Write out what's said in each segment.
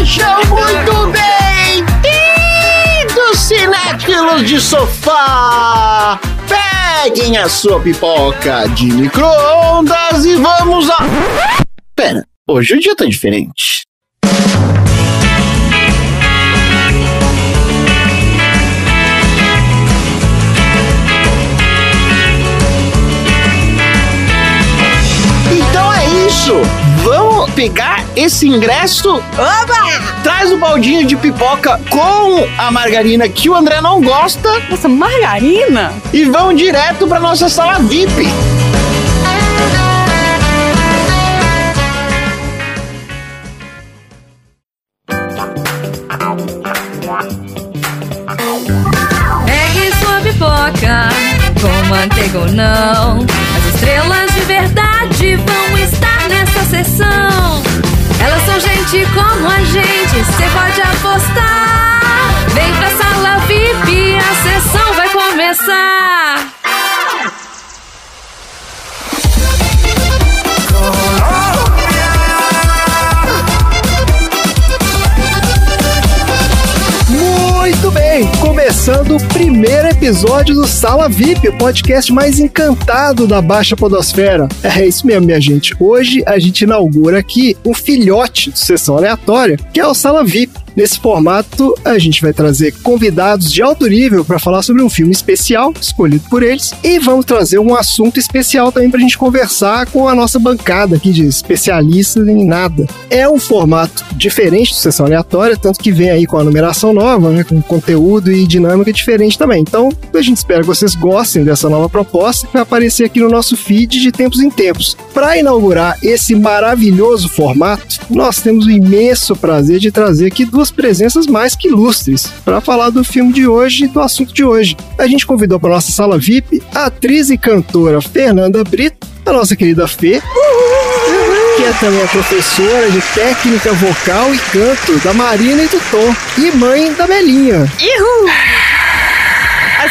Sejam muito bem-vindos, cinéfilos de sofá! Peguem a sua pipoca de micro-ondas e vamos a... Pera, hoje o dia tá diferente. Pegar esse ingresso. Oba! Traz o baldinho de pipoca com a margarina que o André não gosta Nossa, margarina? e vão direto pra nossa sala VIP. Pegue sua pipoca, com manteiga ou não. As estrelas de verdade vão Elas são gente como a gente, cê pode apostar. Vem pra sala VIP, a sessão vai começar. Começando o primeiro episódio do Sala VIP, o podcast mais encantado da Baixa Podosfera. É isso mesmo, minha gente. Hoje a gente inaugura aqui um filhote de sessão aleatória, que é o Sala VIP. Nesse formato, a gente vai trazer convidados de alto nível para falar sobre um filme especial escolhido por eles e vamos trazer um assunto especial também para a gente conversar com a nossa bancada aqui de especialistas em nada. É um formato diferente do Sessão Aleatória, tanto que vem aí com a numeração nova, né, com conteúdo e dinâmica diferente também. Então, a gente espera que vocês gostem dessa nova proposta que vai aparecer aqui no nosso feed de tempos em tempos. Para inaugurar esse maravilhoso formato, nós temos o imenso prazer de trazer aqui duas presenças mais que ilustres para falar do filme de hoje e do assunto de hoje. A gente convidou para nossa sala VIP a atriz e cantora Fernanda Brito, a nossa querida Fê, que é também a professora de técnica vocal e canto da Marina e do Tom, e mãe da Belinha.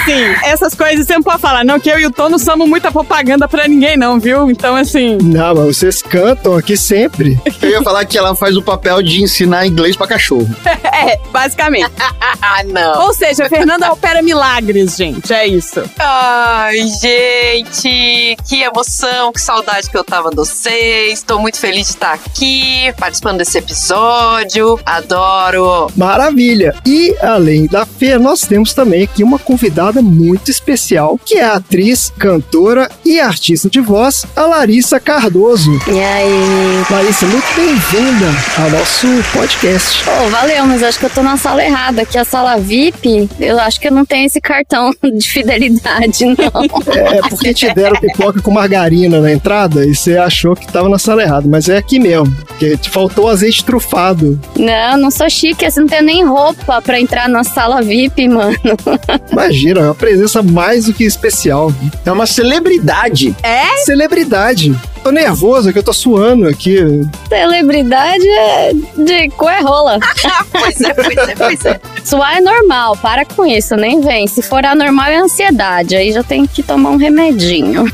Assim, essas coisas você não pode falar, não, que eu e o Tom não somos muita propaganda pra ninguém, não, viu? Então, assim. Não, mas vocês cantam aqui sempre. Eu ia falar que ela faz o papel de ensinar inglês pra cachorro. É, basicamente. Ah, não. Ou seja, a Fernanda opera milagres, gente. É isso. Ai, gente, que emoção, que saudade que eu tava de vocês. Tô muito feliz de estar aqui, participando desse episódio. Adoro. Maravilha! E além da Fê, nós temos também aqui uma convidada muito especial, que é a atriz, cantora e artista de voz, a Larissa Cardoso. E aí? Larissa, muito bem-vinda ao nosso podcast. Pô, valeu, mas acho que eu tô na sala errada. Aqui é a sala VIP. Eu acho que eu não tenho esse cartão de fidelidade, não. É porque te deram pipoca com margarina na entrada e você achou que tava na sala errada, mas é aqui mesmo, porque te faltou azeite trufado. não, não sou chique, assim, não tenho nem roupa pra entrar na sala VIP, mano. Imagina, é uma presença mais do que especial. É uma celebridade. É? Celebridade. Tô nervoso que eu tô suando aqui. Celebridade é de coerrola. pois é, pois é, pois é. Suar é normal, para com isso, nem vem. Se for anormal é ansiedade, aí já tem que tomar um remedinho.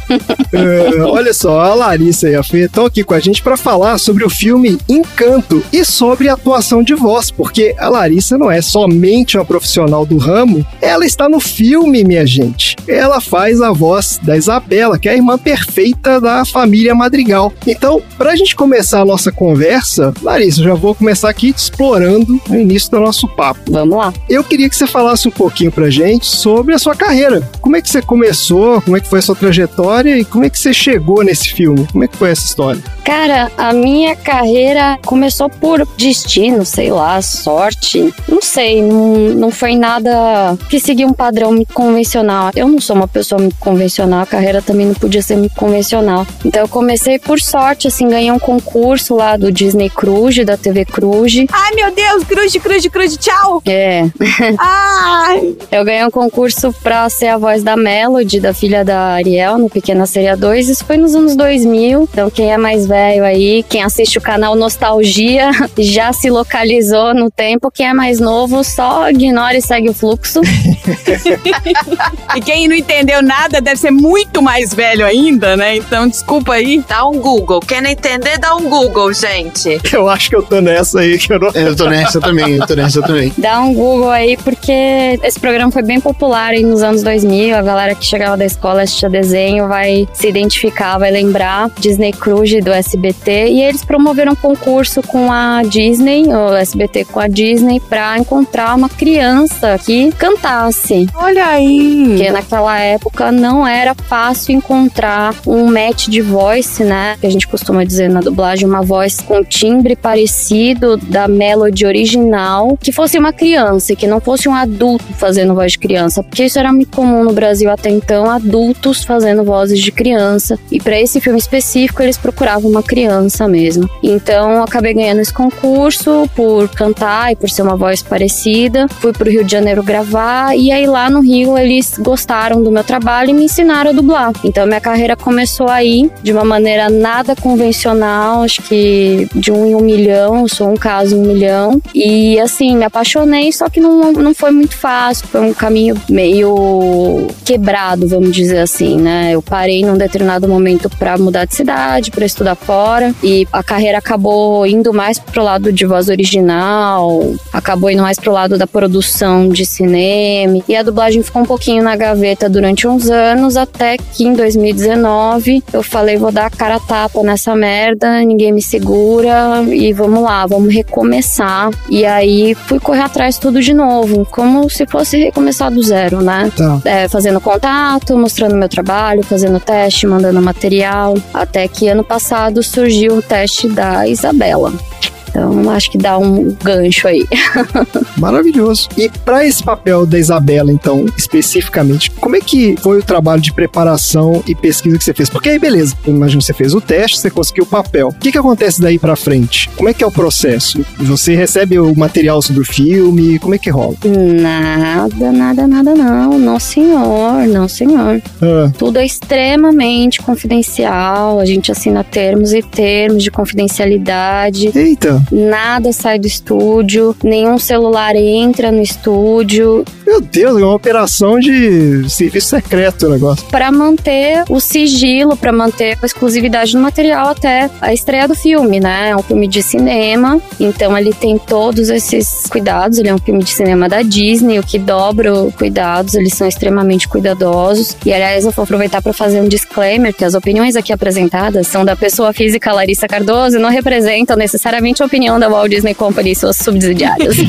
É, olha só, a Larissa e a Fê estão aqui com a gente para falar sobre o filme Encanto e sobre a atuação de voz, porque a Larissa não é somente uma profissional do ramo, ela está no filme, minha gente. Ela faz a voz da Isabela, que é a irmã perfeita da família Madrigal. Então, para a gente começar a nossa conversa, Larissa, eu já vou começar aqui explorando no início do nosso papo. Vamos lá. Eu queria que você falasse um pouquinho pra gente sobre a sua carreira. Como é que você começou? Como é que foi a sua trajetória? E como é que você chegou nesse filme? Como é que foi essa história? Cara, a minha carreira começou por destino, sei lá, sorte. Não sei, não, não foi nada que seguia um padrão muito convencional. Eu não sou uma pessoa muito convencional, a carreira também não podia ser muito convencional. Então eu comecei por sorte, assim, ganhei um concurso lá do Disney Cruise, da TV Cruise. Ai, meu Deus, cruz, cruz, cruz, tchau. É, Ai. eu ganhei um concurso pra ser a voz da Melody, da filha da Ariel, no Pequena Seria 2. Isso foi nos anos 2000. Então, quem é mais velho aí, quem assiste o canal Nostalgia, já se localizou no tempo. Quem é mais novo, só ignora e segue o fluxo. e quem não entendeu nada deve ser muito mais velho ainda, né? Então, desculpa aí. Dá um Google. Quem não entender, dá um Google, gente. Eu acho que eu tô nessa aí, que eu não... Eu tô nessa também, eu tô nessa também. Dá um Google aí, porque esse programa foi bem popular aí nos anos 2000. A galera que chegava da escola assistia desenho vai se identificar, vai lembrar. Disney Cruise do SBT. E eles promoveram um concurso com a Disney, o SBT com a Disney, pra encontrar uma criança que cantasse. Olha aí. Porque naquela época não era fácil encontrar um match de voice, né? Que a gente costuma dizer na dublagem, uma voz com timbre parecido da melody original, que fosse uma criança, que não fosse um adulto fazendo voz de criança, porque isso era muito comum no Brasil até então, adultos fazendo vozes de criança. E para esse filme específico, eles procuravam uma criança mesmo. Então, eu acabei ganhando esse concurso por cantar e por ser uma voz parecida. Fui pro Rio de Janeiro gravar e aí lá no Rio eles gostaram do meu trabalho e me ensinaram a dublar. Então, minha carreira começou aí de uma maneira nada convencional, acho que de um em um milhão, sou um caso em um milhão. E assim, me apaixonei, só que não, não foi muito fácil, foi um caminho meio quebrado, vamos dizer assim, né? Eu parei num determinado momento para mudar de cidade, para estudar fora, e a carreira acabou indo mais pro lado de voz original, acabou indo mais pro lado da produção de cinema, e a dublagem ficou um pouquinho na gaveta durante uns anos, até que em 2019 eu falei, vou dar a cara a tapa nessa merda, ninguém me segura, e vamos lá, vamos recomeçar. E aí fui correr atrás tudo de novo, como se fosse recomeçar do zero, né? Tá. É, fazendo contato, mostrando meu trabalho, fazendo teste, mandando material. Até que ano passado surgiu o teste da Isabela. Então, acho que dá um gancho aí. Maravilhoso. E para esse papel da Isabela, então, especificamente, como é que foi o trabalho de preparação e pesquisa que você fez? Porque aí, beleza, imagino que você fez o teste, você conseguiu o papel. O que, que acontece daí para frente? Como é que é o processo? Você recebe o material sobre o filme? Como é que rola? Nada, nada, nada, não. Não, senhor, não, senhor. Ah, Tudo é extremamente confidencial. A gente assina termos e termos de confidencialidade. eita, Nada sai do estúdio, nenhum celular entra no estúdio meu Deus, é uma operação de serviço secreto o negócio. para manter o sigilo, para manter a exclusividade do material até a estreia do filme, né? É um filme de cinema, então ele tem todos esses cuidados. Ele é um filme de cinema da Disney, o que dobra os cuidados, eles são extremamente cuidadosos. E aliás, eu vou aproveitar para fazer um disclaimer que as opiniões aqui apresentadas são da pessoa física Larissa Cardoso e não representam necessariamente a opinião da Walt Disney Company e suas subsidiárias.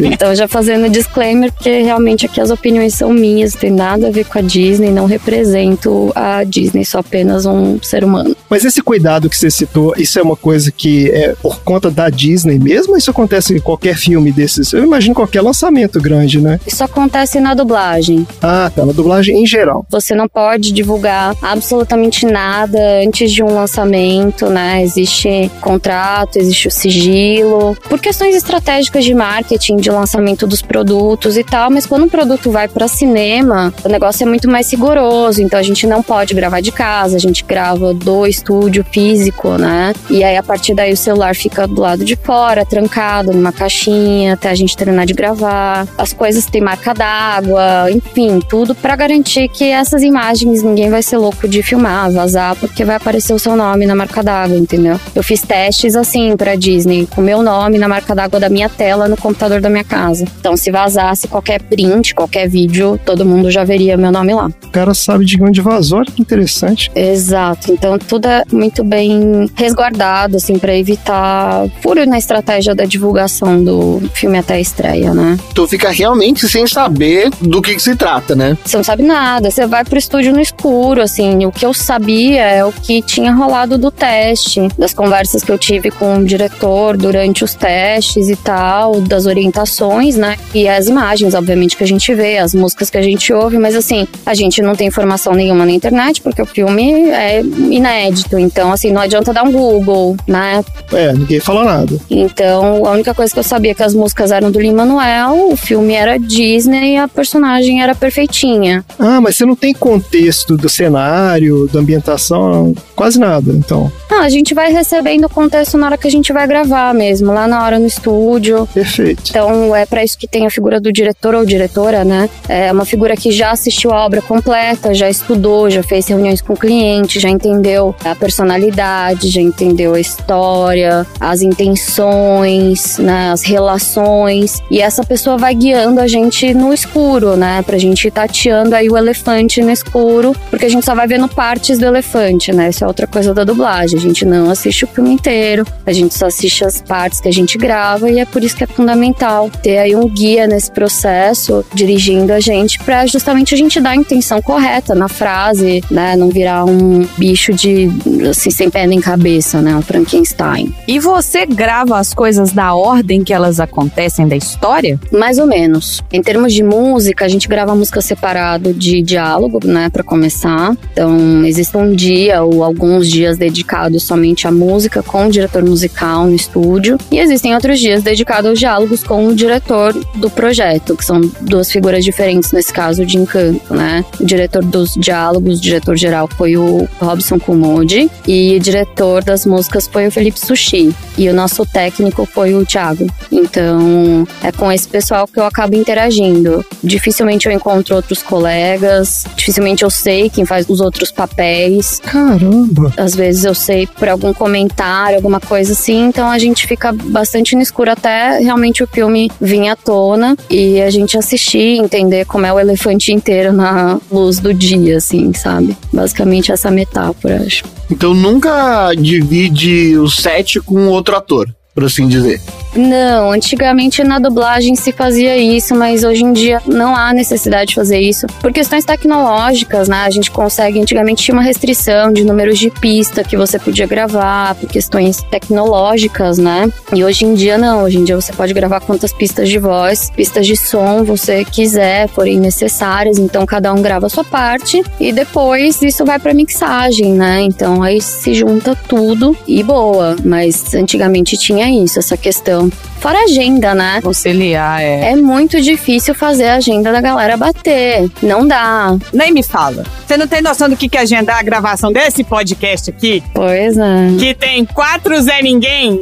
Então, já fazendo disclaimer, porque realmente aqui as opiniões são minhas, tem nada a ver com a Disney, não represento a Disney, sou apenas um ser humano. Mas esse cuidado que você citou, isso é uma coisa que é por conta da Disney mesmo? Ou isso acontece em qualquer filme desses? Eu imagino qualquer lançamento grande, né? Isso acontece na dublagem. Ah, tá. Na dublagem em geral. Você não pode divulgar absolutamente nada antes de um lançamento, né? Existe contrato, existe o sigilo, por questões estratégicas de marketing, de lançamento dos produtos e tal, mas quando um produto vai para cinema, o negócio é muito mais rigoroso, então a gente não pode gravar de casa, a gente grava do estúdio físico, né? E aí a partir daí o celular fica do lado de fora, trancado numa caixinha, até a gente terminar de gravar. As coisas têm marca d'água, enfim, tudo para garantir que essas imagens ninguém vai ser louco de filmar, vazar, porque vai aparecer o seu nome na marca d'água, entendeu? Eu fiz testes assim pra Disney, com meu nome na marca d'água da minha tela no computador da minha casa. Então, se vazasse qualquer print, qualquer vídeo, todo mundo já veria meu nome lá. O cara sabe de onde vazou, olha que interessante. Exato. Então, tudo é muito bem resguardado, assim, pra evitar furo na estratégia da divulgação do filme até a estreia, né? Tu fica realmente sem saber do que, que se trata, né? Você não sabe nada, você vai pro estúdio no escuro, assim. O que eu sabia é o que tinha rolado do teste, das conversas que eu tive com o diretor durante os testes e tal, das orientações, né? E as imagens, obviamente, que a gente vê, as músicas que a gente ouve, mas assim, a gente não tem informação nenhuma na internet, porque o filme é inédito. Então, assim, não adianta dar um Google, né? É, ninguém fala nada. Então, a única coisa que eu sabia é que as músicas eram do Lin-Manuel, o filme era Disney e a personagem era perfeitinha. Ah, mas você não tem contexto do cenário, da ambientação. Quase nada, então. Não, a gente vai recebendo o contexto na hora que a gente vai gravar mesmo, lá na hora no estúdio. Perfeito. Então é para isso que tem a figura do diretor ou diretora, né? É uma figura que já assistiu a obra completa, já estudou, já fez reuniões com o cliente, já entendeu a personalidade, já entendeu a história, as intenções, né, as relações. E essa pessoa vai guiando a gente no escuro, né? Pra gente ir tateando aí o elefante no escuro, porque a gente só vai vendo partes do elefante, né? Isso é outra coisa da dublagem. A gente não assiste o filme inteiro, a gente só assiste as partes que a gente grava e é por isso que é fundamental ter aí um guia nesse processo, dirigindo a gente, para justamente a gente dar a intenção correta na frase, né? Não virar um bicho de, assim, sem pé nem cabeça, né? Um Frankenstein. E você grava as coisas na ordem que elas acontecem da história? Mais ou menos. Em termos de música, a gente grava música separado de diálogo, né, para começar. Então, existe um dia ou alguns dias dedicados somente à música com o diretor musical no estúdio, e existem outros dias dedicados aos diálogos com o diretor do projeto, que são duas figuras diferentes nesse caso de encanto, né? O diretor dos diálogos, o diretor geral foi o Robson Kumodi e o diretor das músicas foi o Felipe Sushi e o nosso técnico foi o Thiago. Então, é com esse pessoal que eu acabo interagindo. Dificilmente eu encontro outros colegas, dificilmente eu sei quem faz os outros papéis. Caramba! Às vezes eu sei por algum comentário, alguma coisa assim, então a gente fica bastante no escuro até realmente o filme vir à tona e a gente assistir, entender como é o elefante inteiro na luz do dia, assim, sabe? Basicamente essa metáfora, acho. Então nunca divide o set com outro ator, por assim dizer. Não, antigamente na dublagem se fazia isso, mas hoje em dia não há necessidade de fazer isso. Por questões tecnológicas, né? A gente consegue. Antigamente tinha uma restrição de números de pista que você podia gravar, por questões tecnológicas, né? E hoje em dia não. Hoje em dia você pode gravar quantas pistas de voz, pistas de som você quiser, forem necessárias. Então cada um grava a sua parte e depois isso vai pra mixagem, né? Então aí se junta tudo e boa. Mas antigamente tinha isso, essa questão. Fora a agenda, né? Conciliar, é. É muito difícil fazer a agenda da galera bater. Não dá. Nem me fala. Você não tem noção do que que é agendar a gravação desse podcast aqui? Pois é. Que tem quatro Zé Ninguém?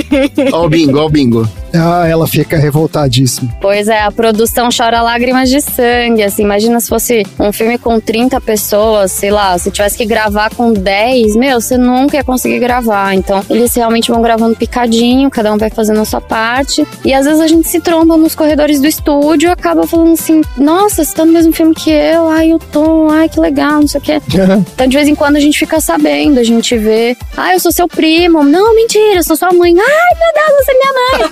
Ó o bingo, ó o bingo. Ah, ela fica revoltadíssima. Pois é, a produção chora lágrimas de sangue. Assim, imagina se fosse um filme com 30 pessoas, sei lá, se tivesse que gravar com 10, meu, você nunca ia conseguir gravar. Então, eles realmente vão gravando picadinho, cada um vai fazendo a sua parte. E às vezes a gente se tromba nos corredores do estúdio e acaba falando assim: nossa, você tá no mesmo filme que eu, ai, eu tô, ai, que legal, não sei o quê. Então, de vez em quando a gente fica sabendo, a gente vê, ah, eu sou seu primo. Não, mentira, eu sou sua mãe. Ai, meu Deus, você é minha mãe.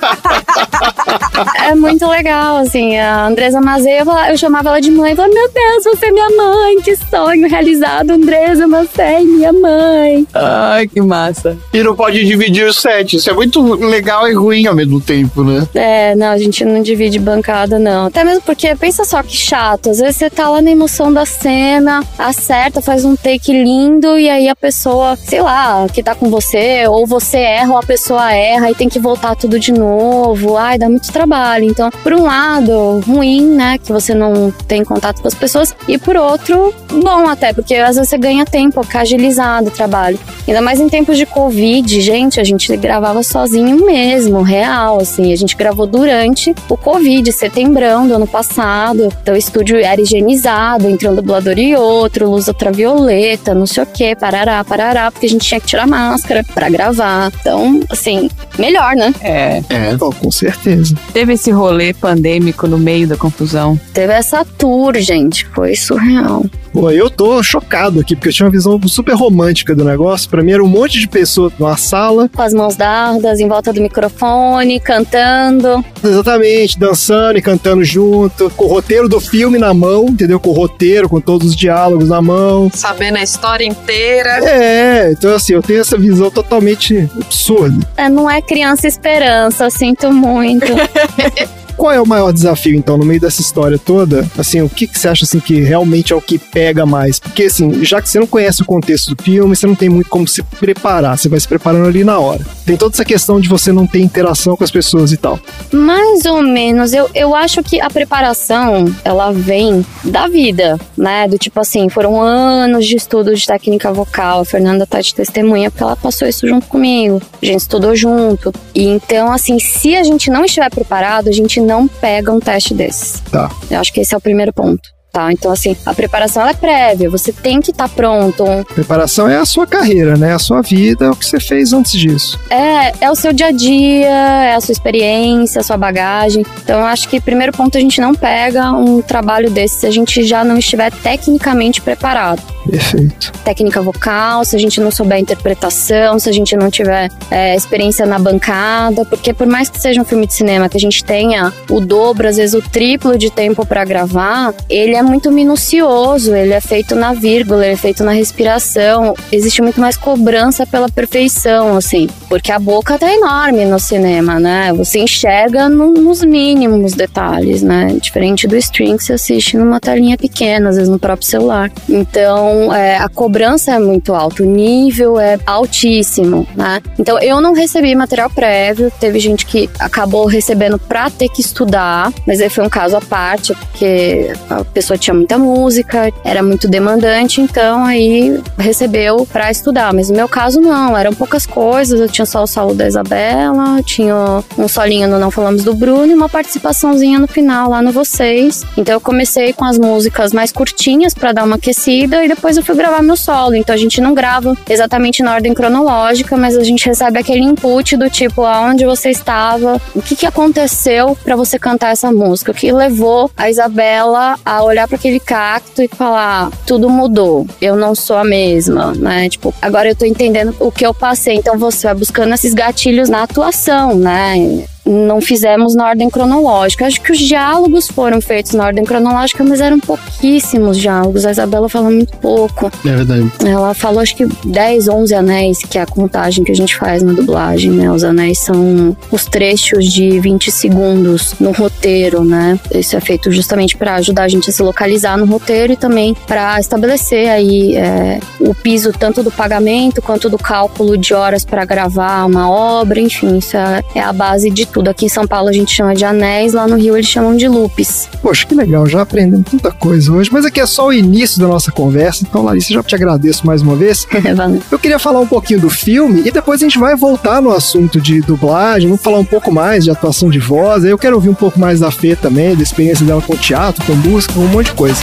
é muito legal, assim. A Andresa Mazei, eu, chamava ela de mãe. Eu falava, meu Deus, você é minha mãe, que sonho realizado, Andresa Mazei, minha mãe. Ai, que massa. E não pode dividir o set. Isso é muito legal e ruim ao mesmo tempo, né? É, não, a gente não divide bancada, não. Até mesmo porque, pensa só que chato. Às vezes você tá lá na emoção da cena, acerta, faz um take lindo, e aí a pessoa, sei lá, que tá com você, ou você erra, ou a pessoa erra, e tem que voltar tudo de novo. Ai, dá muito trabalho. Então, por um lado, ruim, né, que você não tem contato com as pessoas, e por outro, bom até, porque às vezes você ganha tempo, fica agilizado o trabalho. Ainda mais em tempos de Covid, gente, a gente gravava sozinho mesmo, real, assim. A gente gravou durante o Covid, setembrão do ano passado. Então o estúdio era higienizado entre um dublador e outro, luz ultravioleta, não sei o que, parará, parará, porque a gente tinha que tirar máscara pra gravar. Então, assim, melhor, né? É. É. Oh, com certeza. Teve esse rolê pandêmico no meio da confusão. Teve essa tour, gente, foi surreal. Pô, eu tô chocado aqui, porque eu tinha uma visão super romântica do negócio. Pra mim era um monte de pessoas numa sala, Com as mãos dadas, em volta do microfone, cantando. exatamente, dançando e cantando junto, com o roteiro do filme na mão, entendeu? Com o roteiro, com todos os diálogos na mão. Sabendo a história inteira. É, então assim, eu tenho essa visão totalmente absurda. É, não é criança esperança, sinto muito. qual é o maior desafio, então, no meio dessa história toda? Assim, o que, que você acha assim, que realmente é o que pega mais? Porque, assim, já que você não conhece o contexto do filme, você não tem muito como se preparar, você vai se preparando ali na hora. Tem toda essa questão de você não ter interação com as pessoas e tal. Mais ou menos. Eu, eu acho que a preparação, ela vem da vida, né? Do tipo assim, foram anos de estudo de técnica vocal. A Fernanda tá de testemunha porque ela passou isso junto comigo. A gente estudou junto. E então, assim, se a gente não estiver preparado, a gente não pega um teste desses. Tá. Eu acho que esse é o primeiro ponto. Tá, então assim, a preparação é prévia, você tem que estar pronto. Preparação é a sua carreira, né? A sua vida, é o que você fez antes disso. É, é o seu dia a dia, é a sua experiência, a sua bagagem. Então eu acho que primeiro ponto a gente não pega um trabalho desse se a gente já não estiver tecnicamente preparado. Perfeito. Técnica vocal, se a gente não souber interpretação, se a gente não tiver é, experiência na bancada, porque por mais que seja um filme de cinema que a gente tenha o dobro, às vezes o triplo de tempo para gravar, ele é muito minucioso, ele é feito na vírgula, ele é feito na respiração. Existe muito mais cobrança pela perfeição, assim, porque a boca tá enorme no cinema, né? Você enxerga no, nos mínimos detalhes, né? Diferente do stream que você assiste numa telinha pequena, às vezes no próprio celular. Então, é, a cobrança é muito alta, o nível é altíssimo, né? Então, eu não recebi material prévio, teve gente que acabou recebendo pra ter que estudar, mas aí foi um caso à parte, porque a pessoa tinha muita música, era muito demandante, então aí recebeu pra estudar. Mas no meu caso, não, eram poucas coisas, eu tinha só o solo da Isabela, tinha um solinho no Não Falamos do Bruno e uma participaçãozinha no final lá no Vocês. Então eu comecei com as músicas mais curtinhas pra dar uma aquecida e depois eu fui gravar meu solo. Então a gente não grava exatamente na ordem cronológica, mas a gente recebe aquele input do tipo aonde você estava, o que, que aconteceu pra você cantar essa música, o que levou a Isabela a olhar para aquele cacto e falar tudo mudou, eu não sou a mesma, né? Tipo, agora eu tô entendendo o que eu passei, então você vai buscando esses gatilhos na atuação, né? Não fizemos na ordem cronológica. Acho que os diálogos foram feitos na ordem cronológica, mas eram pouquíssimos diálogos. A Isabela falou muito pouco. É verdade. Ela falou acho que 10, 11 anéis, que é a contagem que a gente faz na dublagem, né? Os anéis são os trechos de 20 segundos no roteiro, né? Isso é feito justamente para ajudar a gente a se localizar no roteiro e também para estabelecer aí é, o piso tanto do pagamento quanto do cálculo de horas para gravar uma obra, enfim, isso é, é a base de tudo. Aqui em São Paulo a gente chama de anéis, lá no Rio eles chamam de loops. Poxa, que legal, já aprendemos tanta coisa hoje, mas aqui é só o início da nossa conversa, então Larissa, já te agradeço mais uma vez. Valeu. Eu queria falar um pouquinho do filme e depois a gente vai voltar no assunto de dublagem, vamos falar um pouco mais de atuação de voz, eu quero ouvir um pouco mais da Fê também, da experiência dela com teatro, com música, com um monte de coisa.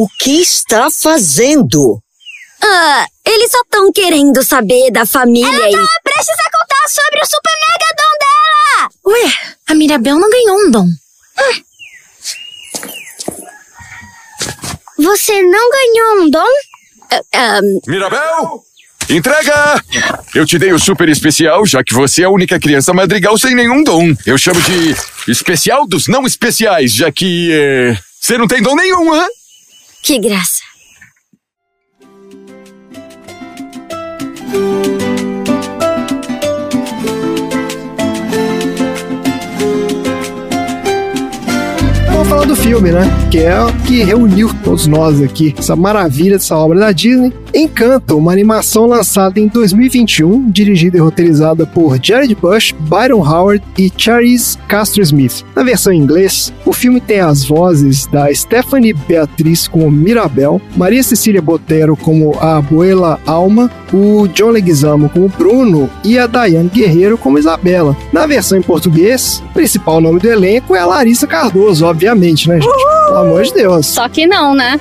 O que está fazendo? Ah, eles só estão querendo saber da família Ela e... tava prestes a contar sobre o super mega dom dela! Ué, a Mirabel não ganhou um dom. Você não ganhou um dom? Ah, ah, Mirabel! Entrega! Eu te dei o super especial, já que você é a única criança madrigal sem nenhum dom. Eu chamo de especial dos não especiais, já que é, você não tem dom nenhum, hã? Que graça. Falar do filme, né? Que é o que reuniu todos nós aqui. Essa maravilha dessa obra da Disney. Encanto, uma animação lançada em 2021, dirigida e roteirizada por Jared Bush, Byron Howard e Charisse Castro Smith. Na versão em inglês, o filme tem as vozes da Stephanie Beatriz como Mirabel, Maria Cecília Botero como a abuela Alma, o John Leguizamo como Bruno e a Dayane Guerreiro como Isabela. Na versão em português, o principal nome do elenco é a Larissa Cardoso, obviamente, né, gente? Pelo amor de Deus. Só que não, né?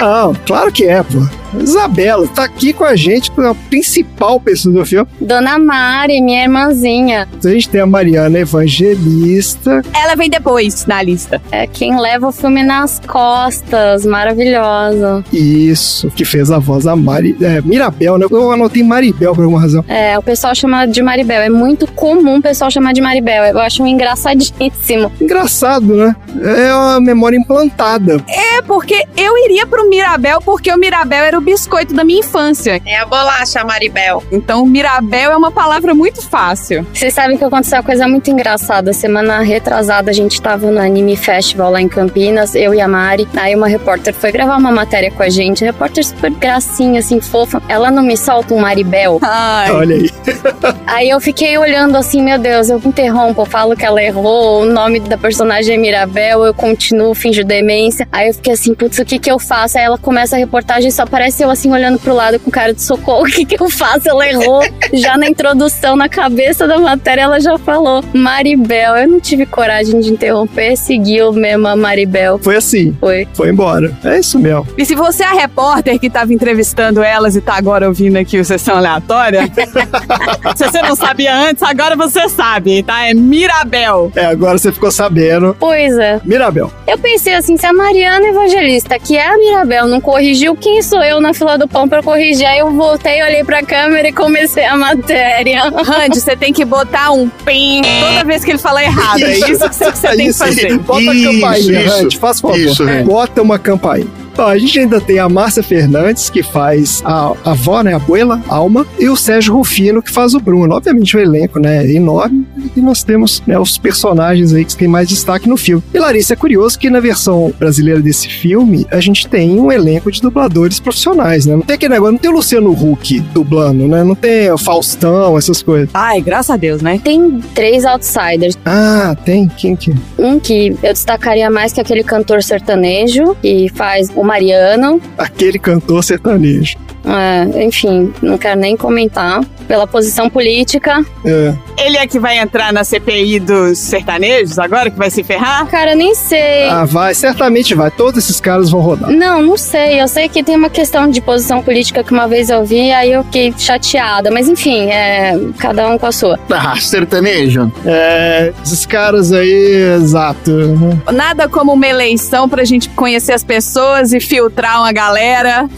Não, claro que é, pô. Isabela tá aqui com a gente, a principal pessoa do filme. Dona Mari, minha irmãzinha. A gente tem a Mariana Evangelista. Ela vem depois na lista. É quem leva o filme nas costas, maravilhosa. Isso, que fez a voz da Mari. É, Mirabel, né? Eu anotei Maribel por alguma razão. É, o pessoal chama de Maribel. É muito comum o pessoal chamar de Maribel. Eu acho um engraçadíssimo. Engraçado, né? É uma memória implantada. É, porque eu iria pro Mirabel porque o Mirabel era o biscoito da minha infância. É a bolacha, Maribel. Então, Mirabel é uma palavra muito fácil. Vocês sabem que aconteceu uma coisa muito engraçada. Semana retrasada, a gente tava no Anime Festival lá em Campinas, eu e a Mari. Aí uma repórter foi gravar uma matéria com a gente. repórter super gracinha, assim, fofa. Ela não me solta um Maribel. Ai. Olha aí. Aí eu fiquei olhando assim, meu Deus, eu interrompo, eu falo que ela errou, o nome da personagem é Mirabel, eu continuo, finjo demência. Aí eu fiquei assim, putz, o que que eu faço? Aí ela começa a reportagem, só aparece eu assim, olhando pro lado com cara de socorro, o que que eu faço? Ela errou. já na introdução, na cabeça da matéria, ela já falou Maribel. Eu não tive coragem de interromper, seguiu mesmo a Maribel. Foi assim. Foi. Foi embora. É isso mesmo. E se você é a repórter que tava entrevistando elas e tá agora ouvindo aqui o Sessão Aleatória, se você não sabia antes, agora você sabe, tá? É Mirabel. É, agora você ficou sabendo. Pois é. Mirabel. Eu pensei assim, se a Mariana Evangelista, que é a Mirabel, não corrigiu, quem sou eu na fila do pão pra corrigir? Aí eu voltei, olhei pra câmera e comecei a matéria. Randy, você tem que botar um pim toda vez que ele fala errado. É isso que você, que você tem que Isso, fazer. Bota Isso, a campainha, isso. Randy, faz favor. Isso, Randy. Bota uma campainha. Ó, a gente ainda tem a Márcia Fernandes, que faz a, a avó, né, a abuela, Alma, e o Sérgio Rufino, que faz o Bruno. Obviamente o elenco, né, é enorme, e nós temos né, os personagens aí que têm mais destaque no filme. E Larissa, é curioso que na versão brasileira desse filme, a gente tem um elenco de dubladores profissionais, né? Não tem aquele negócio, não tem o Luciano Huck dublando, né? Não tem o Faustão, essas coisas. Ai, graças a Deus, né? Tem três outsiders. Ah, tem? Quem que? Um que eu destacaria mais que aquele cantor sertanejo, que faz o Mariano. Aquele cantor sertanejo. É, enfim, não quero nem comentar. Pela posição política. É. Ele é que vai entrar na CPI dos sertanejos agora, que vai se ferrar? Cara, nem sei. Ah, vai, certamente vai. Todos esses caras vão rodar. Não, não sei. Eu sei que tem uma questão de posição política que uma vez eu vi, aí eu fiquei chateada. Mas enfim, é cada um com a sua. Ah, sertanejo. É, esses caras aí, exato. Nada como uma eleição pra gente conhecer as pessoas e filtrar uma galera.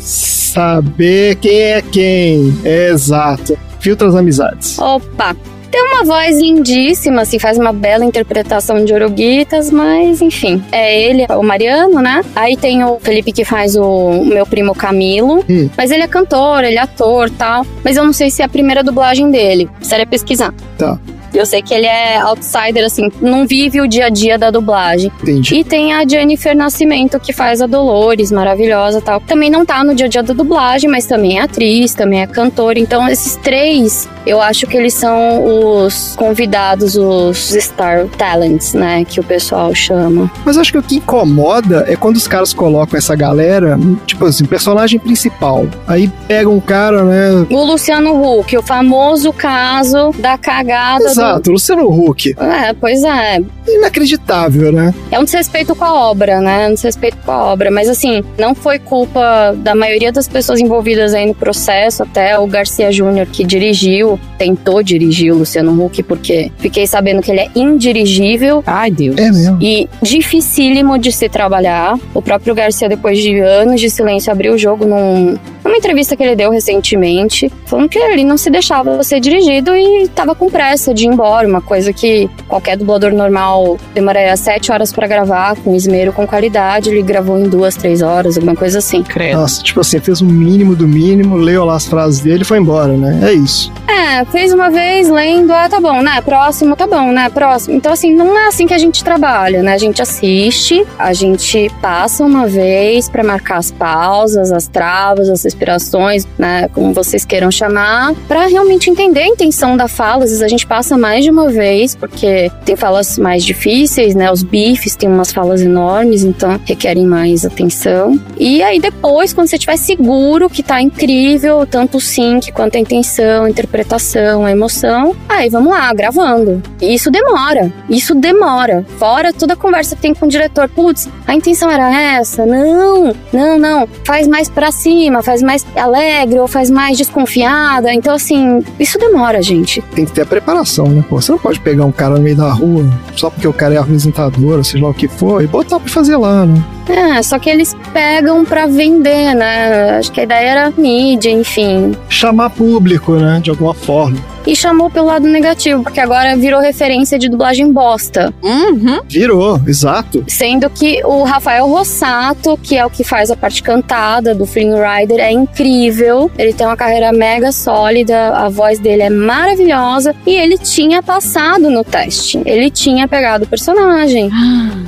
Saber quem é quem. Exato. Filtra as amizades. Opa! Tem uma voz lindíssima, assim, faz uma bela interpretação de Oroguitas, mas enfim. É ele, o Mariano, né? Aí tem o Felipe que faz o, o meu primo Camilo. Hum. Mas ele é cantor, ele é ator tal. Mas eu não sei se é a primeira dublagem dele. Precisaria pesquisar. Tá. Eu sei que ele é outsider, assim, não vive o dia a dia da dublagem. Entendi. E tem a Jennifer Nascimento, que faz a Dolores, maravilhosa e tal. Também não tá no dia a dia da dublagem, mas também é atriz, também é cantora. Então, esses três, eu acho que eles são os convidados, os Star Talents, né? Que o pessoal chama. Mas acho que o que incomoda é quando os caras colocam essa galera, tipo assim, personagem principal. Aí pega um cara, né? O Luciano Huck, o famoso caso da cagada Exato, Luciano Huck. É, pois é. Inacreditável, né? É um desrespeito com a obra, né? Um desrespeito com a obra. Mas assim, não foi culpa da maioria das pessoas envolvidas aí no processo, até o Garcia Júnior que dirigiu, tentou dirigir o Luciano Huck, porque fiquei sabendo que ele é indirigível. Ai, Deus. É mesmo. E dificílimo de se trabalhar. O próprio Garcia, depois de anos de silêncio, abriu o jogo num, numa entrevista que ele deu recentemente, falando que ele não se deixava ser dirigido e tava com pressa de ir embora. Uma coisa que qualquer dublador normal demoraria sete horas pra gravar, com esmero, com qualidade. Ele gravou em duas, três horas, alguma coisa assim. Credo. Nossa, tipo assim, fez o mínimo do mínimo, leu lá as frases dele e foi embora, né? É isso. É, fez uma vez lendo, ah, tá bom, né? Próximo, tá bom, né? Próximo. Então, assim, não é assim que a gente trabalha, né? A gente assiste, a gente passa uma vez pra marcar as pausas, as travas, as respirações, né? Como vocês queiram chamar, pra realmente entender a intenção da fala. Às vezes a gente passa mais de uma vez, porque tem falas mais difíceis, né? Os bifes têm umas falas enormes, então requerem mais atenção. E aí depois, quando você estiver seguro que tá incrível, tanto o sync quanto a intenção, a interpretação, a emoção, aí vamos lá, gravando. E isso demora, isso demora. Fora toda a conversa que tem com o diretor, putz, a intenção era essa? Não, não, não. Faz mais pra cima, faz faz mais alegre ou faz mais desconfiada. Então, assim, isso demora, gente. Tem que ter a preparação, né? Pô, você não pode pegar um cara no meio da rua só porque o cara é apresentador, seja lá o que for, e botar pra fazer lá, né? É, só que eles pegam pra vender, né? Acho que a ideia era mídia, enfim. Chamar público, né? De alguma forma. E chamou pelo lado negativo, porque agora virou referência de dublagem bosta. Uhum. Virou, exato. Sendo que o Rafael Rossato, que é o que faz a parte cantada do Flynn Rider, é incrível. Ele tem uma carreira mega sólida, a voz dele é maravilhosa e ele tinha passado no teste. Ele tinha pegado o personagem.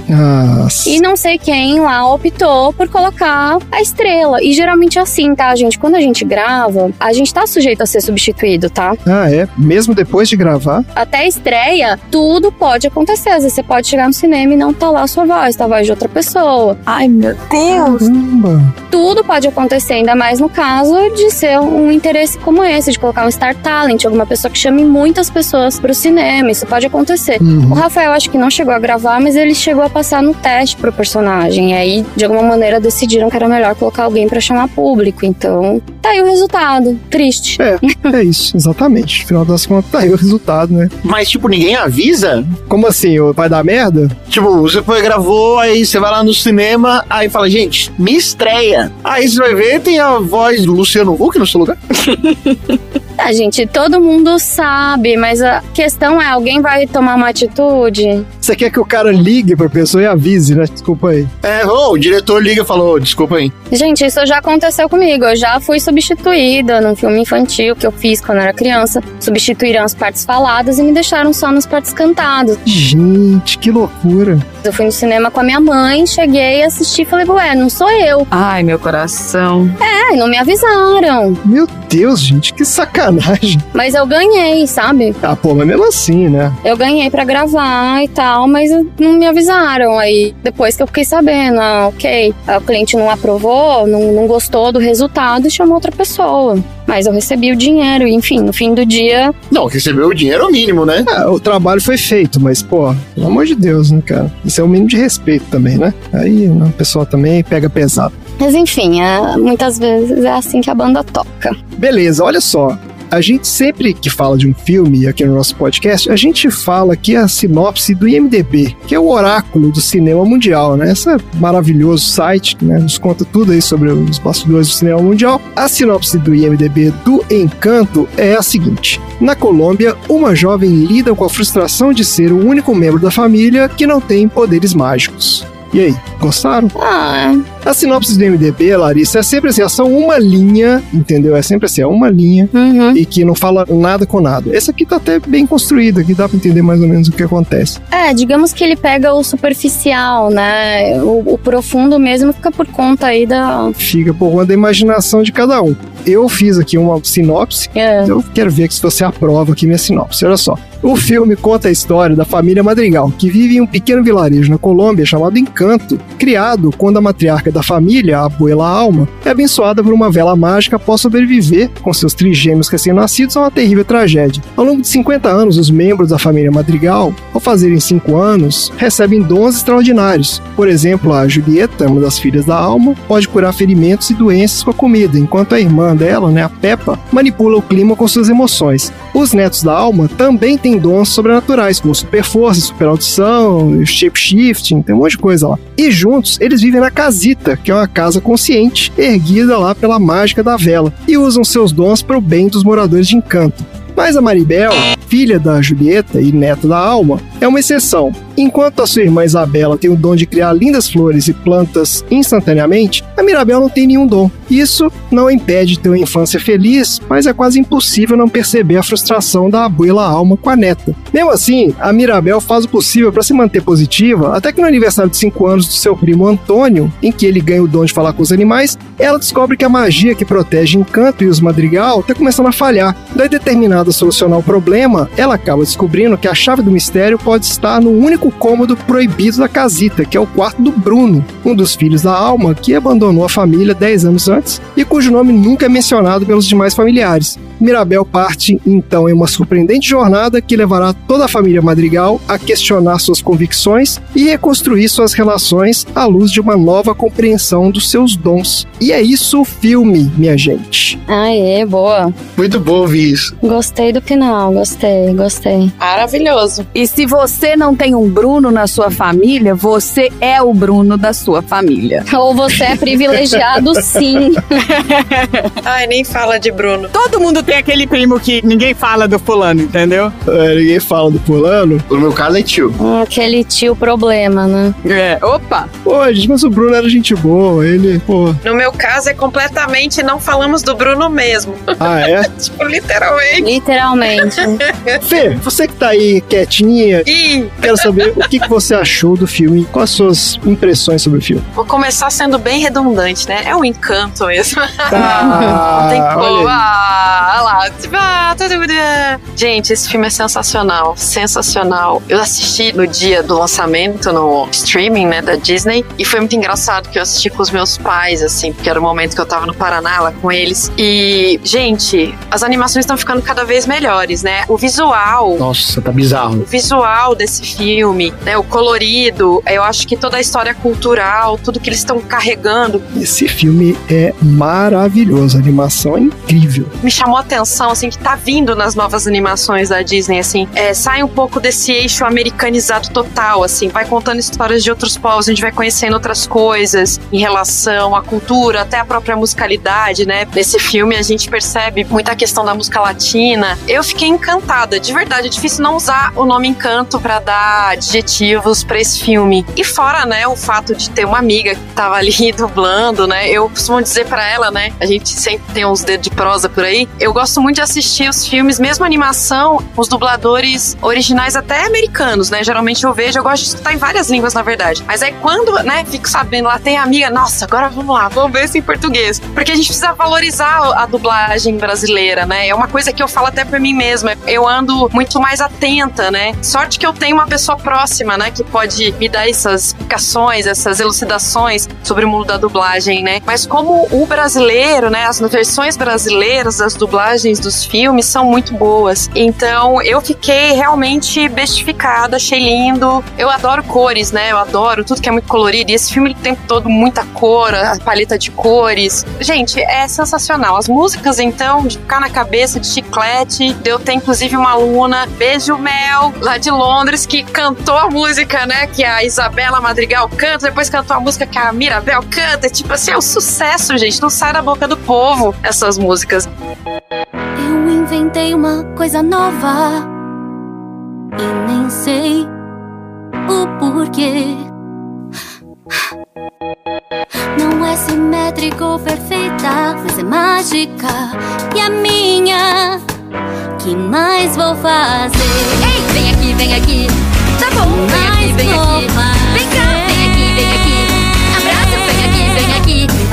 Nossa. E não sei quem lá optou por colocar a estrela. E geralmente é assim, tá, gente? Quando a gente grava, a gente tá sujeito a ser substituído, tá? Ah, é? Mesmo depois de gravar? Até a estreia, tudo pode acontecer. Às vezes você pode chegar no cinema e não tá lá a sua voz, tá a voz de outra pessoa. Ai, meu Deus! Caramba. Tudo pode acontecer, ainda mais no caso de ser um interesse como esse, de colocar um Star Talent, alguma pessoa que chame muitas pessoas pro cinema. Isso pode acontecer. Uhum. O Rafael acho que não chegou a gravar, mas ele chegou a passar no teste pro personagem. E aí, de alguma maneira, decidiram que era melhor colocar alguém pra chamar público. Então, tá aí o resultado. Triste. É, é isso, exatamente. Final das contas, tá aí o resultado, né? Mas, tipo, ninguém avisa? Como assim? Vai dar merda? Tipo, você foi, gravou, aí você vai lá no cinema, aí fala, gente, me estreia. Aí você vai ver, tem a voz do Luciano Huck no seu lugar. Ah, gente, todo mundo sabe, mas a questão é: alguém vai tomar uma atitude? Você quer que o cara ligue pra pessoa e avise, né? Desculpa aí. É, ô, o diretor liga e falou, desculpa aí. Gente, isso já aconteceu comigo. Eu já fui substituída num filme infantil que eu fiz quando era criança. Substituíram as partes faladas e me deixaram só nas partes cantadas. Gente, que loucura. Eu fui no cinema com a minha mãe, cheguei, assisti e falei, ué, não sou eu. Ai, meu coração. É, não me avisaram. Meu Deus, gente, que sacanagem. Mas eu ganhei, sabe? Ah, pô, mas mesmo assim, né? Eu ganhei pra gravar e tal, mas não me avisaram. Aí depois que eu fiquei sabendo, ah, ok, ah, o cliente não aprovou, não, não gostou do resultado e chamou outra pessoa. Mas eu recebi o dinheiro, enfim, no fim do dia. Não, recebeu o dinheiro é o mínimo, né? Ah, o trabalho foi feito, mas, pô, pelo amor de Deus, né, cara? Isso é o mínimo de respeito também, né? Aí a pessoa também pega pesado. Mas enfim, é, muitas vezes é assim que a banda toca. Beleza, olha só. A gente sempre que fala de um filme aqui no nosso podcast, a gente fala aqui a sinopse do IMDB, que é o oráculo do cinema mundial, né? Esse maravilhoso site que né, nos conta tudo aí sobre os bastidores do cinema mundial. A sinopse do IMDB do Encanto é a seguinte: Na Colômbia, uma jovem lida com a frustração de ser o único membro da família que não tem poderes mágicos. E aí, gostaram? Ah, A sinopse do MDB, Larissa, é sempre assim, é só uma linha, entendeu? É sempre assim, é uma linha uhum. e que não fala nada com nada. Essa aqui tá até bem construída, aqui dá pra entender mais ou menos o que acontece. É, digamos que ele pega o superficial, né? O, o profundo mesmo fica por conta aí da. Fica por conta da imaginação de cada um. Eu fiz aqui uma sinopse, É. eu quero ver se você aprova aqui minha sinopse. Olha só. O filme conta a história da família Madrigal, que vive em um pequeno vilarejo na Colômbia chamado Encanto, criado quando a matriarca da família, a abuela Alma, é abençoada por uma vela mágica após sobreviver com seus trigêmeos recém-nascidos a uma terrível tragédia. Ao longo de 50 anos, os membros da família Madrigal, ao fazerem 5 anos, recebem dons extraordinários. Por exemplo, a Julieta, uma das filhas da Alma, pode curar ferimentos e doenças com a comida, enquanto a irmã dela, né, a Peppa, manipula o clima com suas emoções. Os netos da Alma também têm dons sobrenaturais, como super força, super audição, shape shifting, tem um monte de coisa lá. E juntos, eles vivem na casita, que é uma casa consciente, erguida lá pela mágica da vela, e usam seus dons para o bem dos moradores de Encanto. Mas a Maribel, filha da Julieta e neta da Alma, é uma exceção. Enquanto a sua irmã Isabela tem o dom de criar lindas flores e plantas instantaneamente, a Mirabel não tem nenhum dom. Isso não impede de ter uma infância feliz, mas é quase impossível não perceber a frustração da abuela Alma com a neta. Mesmo assim, a Mirabel faz o possível para se manter positiva, até que no aniversário de 5 anos do seu primo Antônio, em que ele ganha o dom de falar com os animais, ela descobre que a magia que protege Encanto e os Madrigal está começando a falhar. Daí, determinada a solucionar o problema, ela acaba descobrindo que a chave do mistério pode estar no único cômodo proibido da casita, que é o quarto do Bruno, um dos filhos da Alma que abandonou a família 10 anos antes e cujo nome nunca é mencionado pelos demais familiares. Mirabel parte então em uma surpreendente jornada que levará toda a família Madrigal a questionar suas convicções e reconstruir suas relações à luz de uma nova compreensão dos seus dons. E é isso o filme, minha gente. Aê, boa. Muito bom ouvir isso. Gostei do final, gostei, gostei. Maravilhoso. E se você não tem um Bruno na sua família, você é o Bruno da sua família. Ou você é privilegiado, sim. Ai, nem fala de Bruno. Todo mundo tem aquele primo que ninguém fala do fulano, entendeu? É, ninguém fala do fulano. No meu caso é tio. Hum, Aquele tio problema, né? É, opa! Pô, gente, mas o Bruno era gente boa, ele, pô. No meu caso é completamente não falamos do Bruno mesmo. Ah, é? tipo, literalmente. Literalmente. Fê, você que tá aí quietinha, Ih, quero saber o que, que você achou do filme, quais as suas impressões sobre o filme. vou começar sendo bem redundante, né? É um encanto mesmo. Ah, Não tem como. olha aí. Ah, olha lá. Tipo, ah, tudo. Gente, esse filme é sensacional. Sensacional. Eu assisti no dia do lançamento no streaming, né, da Disney. E foi muito engraçado que eu assisti com os meus pais, assim, porque era o momento que eu tava no Paraná lá com eles. E, gente, as animações estão ficando cada vez melhores, né? O visual. Nossa, tá bizarro. O visual desse filme, né, o colorido, eu acho que toda a história cultural, tudo que eles estão carregando, Esse filme é maravilhoso, a animação é incrível. me chamou a atenção, assim, que tá vindo nas novas animações da Disney, assim, é, sai um pouco desse eixo americanizado total, assim, vai contando histórias de outros povos, a gente vai conhecendo outras coisas em relação à cultura, até a própria musicalidade, né? Nesse filme a gente percebe muita questão da música latina. Eu fiquei encantada, de verdade, é difícil não usar o nome encanto pra dar adjetivos pra esse filme. E fora, né, o fato de ter uma amiga que tava ali dublando, né? Eu costumo dizer pra ela, né? A gente sempre tem uns dedos de prosa por aí. Eu gosto muito de assistir os filmes, mesmo animação, os dubladores originais até americanos, né? Geralmente eu vejo, eu gosto de escutar em várias línguas, na verdade. Mas aí quando, né, fico sabendo lá, tem amiga, nossa, agora vamos lá, vamos ver isso em português. Porque a gente precisa valorizar a dublagem brasileira, né? É uma coisa que eu falo até pra mim mesma. Eu ando muito mais atenta, né? Sorte que eu tenho uma pessoa próxima, né, que pode me dar essas explicações, essas elucidações sobre o mundo da dublagem, né? Mas como o brasileiro, né, as versões brasileiras das dublagens dos filmes são muito boas. Então, eu fiquei realmente bestificada, achei lindo. Eu adoro cores, né? Eu adoro tudo que é muito colorido. E esse filme ele tem todo muita cor, a paleta de cores. Gente, é sensacional. As músicas, então, de ficar na cabeça de chiclete. Eu tenho, inclusive, uma aluna, Beijo Mel, lá de Londres, que cantou a música, né? Que a Isabela Madrigal canta, depois cantou a música que a Mirabel canta. Tipo assim, é um sucesso, gente. Não sai da boca do povo essas músicas. Inventei uma coisa nova e nem sei o porquê. Não é simétrica ou perfeita, mas é mágica e a minha. Que mais vou fazer? Ei, vem aqui, vem aqui. Tá bom, vem aqui, vem aqui. Vem cá, vem aqui, vem aqui.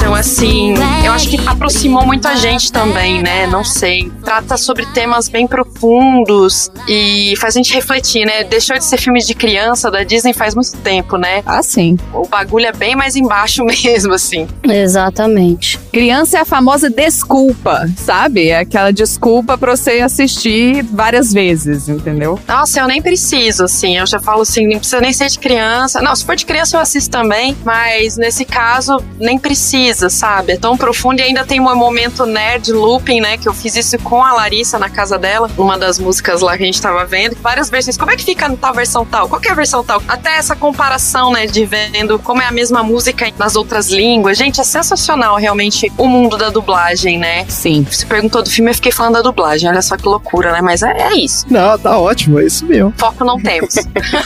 Então, assim, eu acho que aproximou muito a gente também, né? Não sei. Trata sobre temas bem profundos e faz a gente refletir, né? Deixou de ser filme de criança da Disney faz muito tempo, né? Ah, sim. O bagulho é bem mais embaixo mesmo, assim. Exatamente. Criança é a famosa desculpa, sabe? É aquela desculpa pra você assistir várias vezes, entendeu? Nossa, eu nem preciso, assim. Eu já falo assim, não precisa nem ser de criança. Não, se for de criança eu assisto também, mas nesse caso, nem precisa, sabe? É tão profundo e ainda tem um momento nerd looping, né? Que eu fiz isso com a Larissa na casa dela, uma das músicas lá que a gente tava vendo. Várias versões. Como é que fica tal versão tal? Qual que é a versão tal? Até essa comparação, né? De vendo como é a mesma música nas outras línguas. Gente, é sensacional realmente o mundo da dublagem, né? Sim. Você perguntou do filme, eu fiquei falando da dublagem. Olha só que loucura, né? Mas é, é isso. Não, tá ótimo, é isso mesmo. Foco não temos.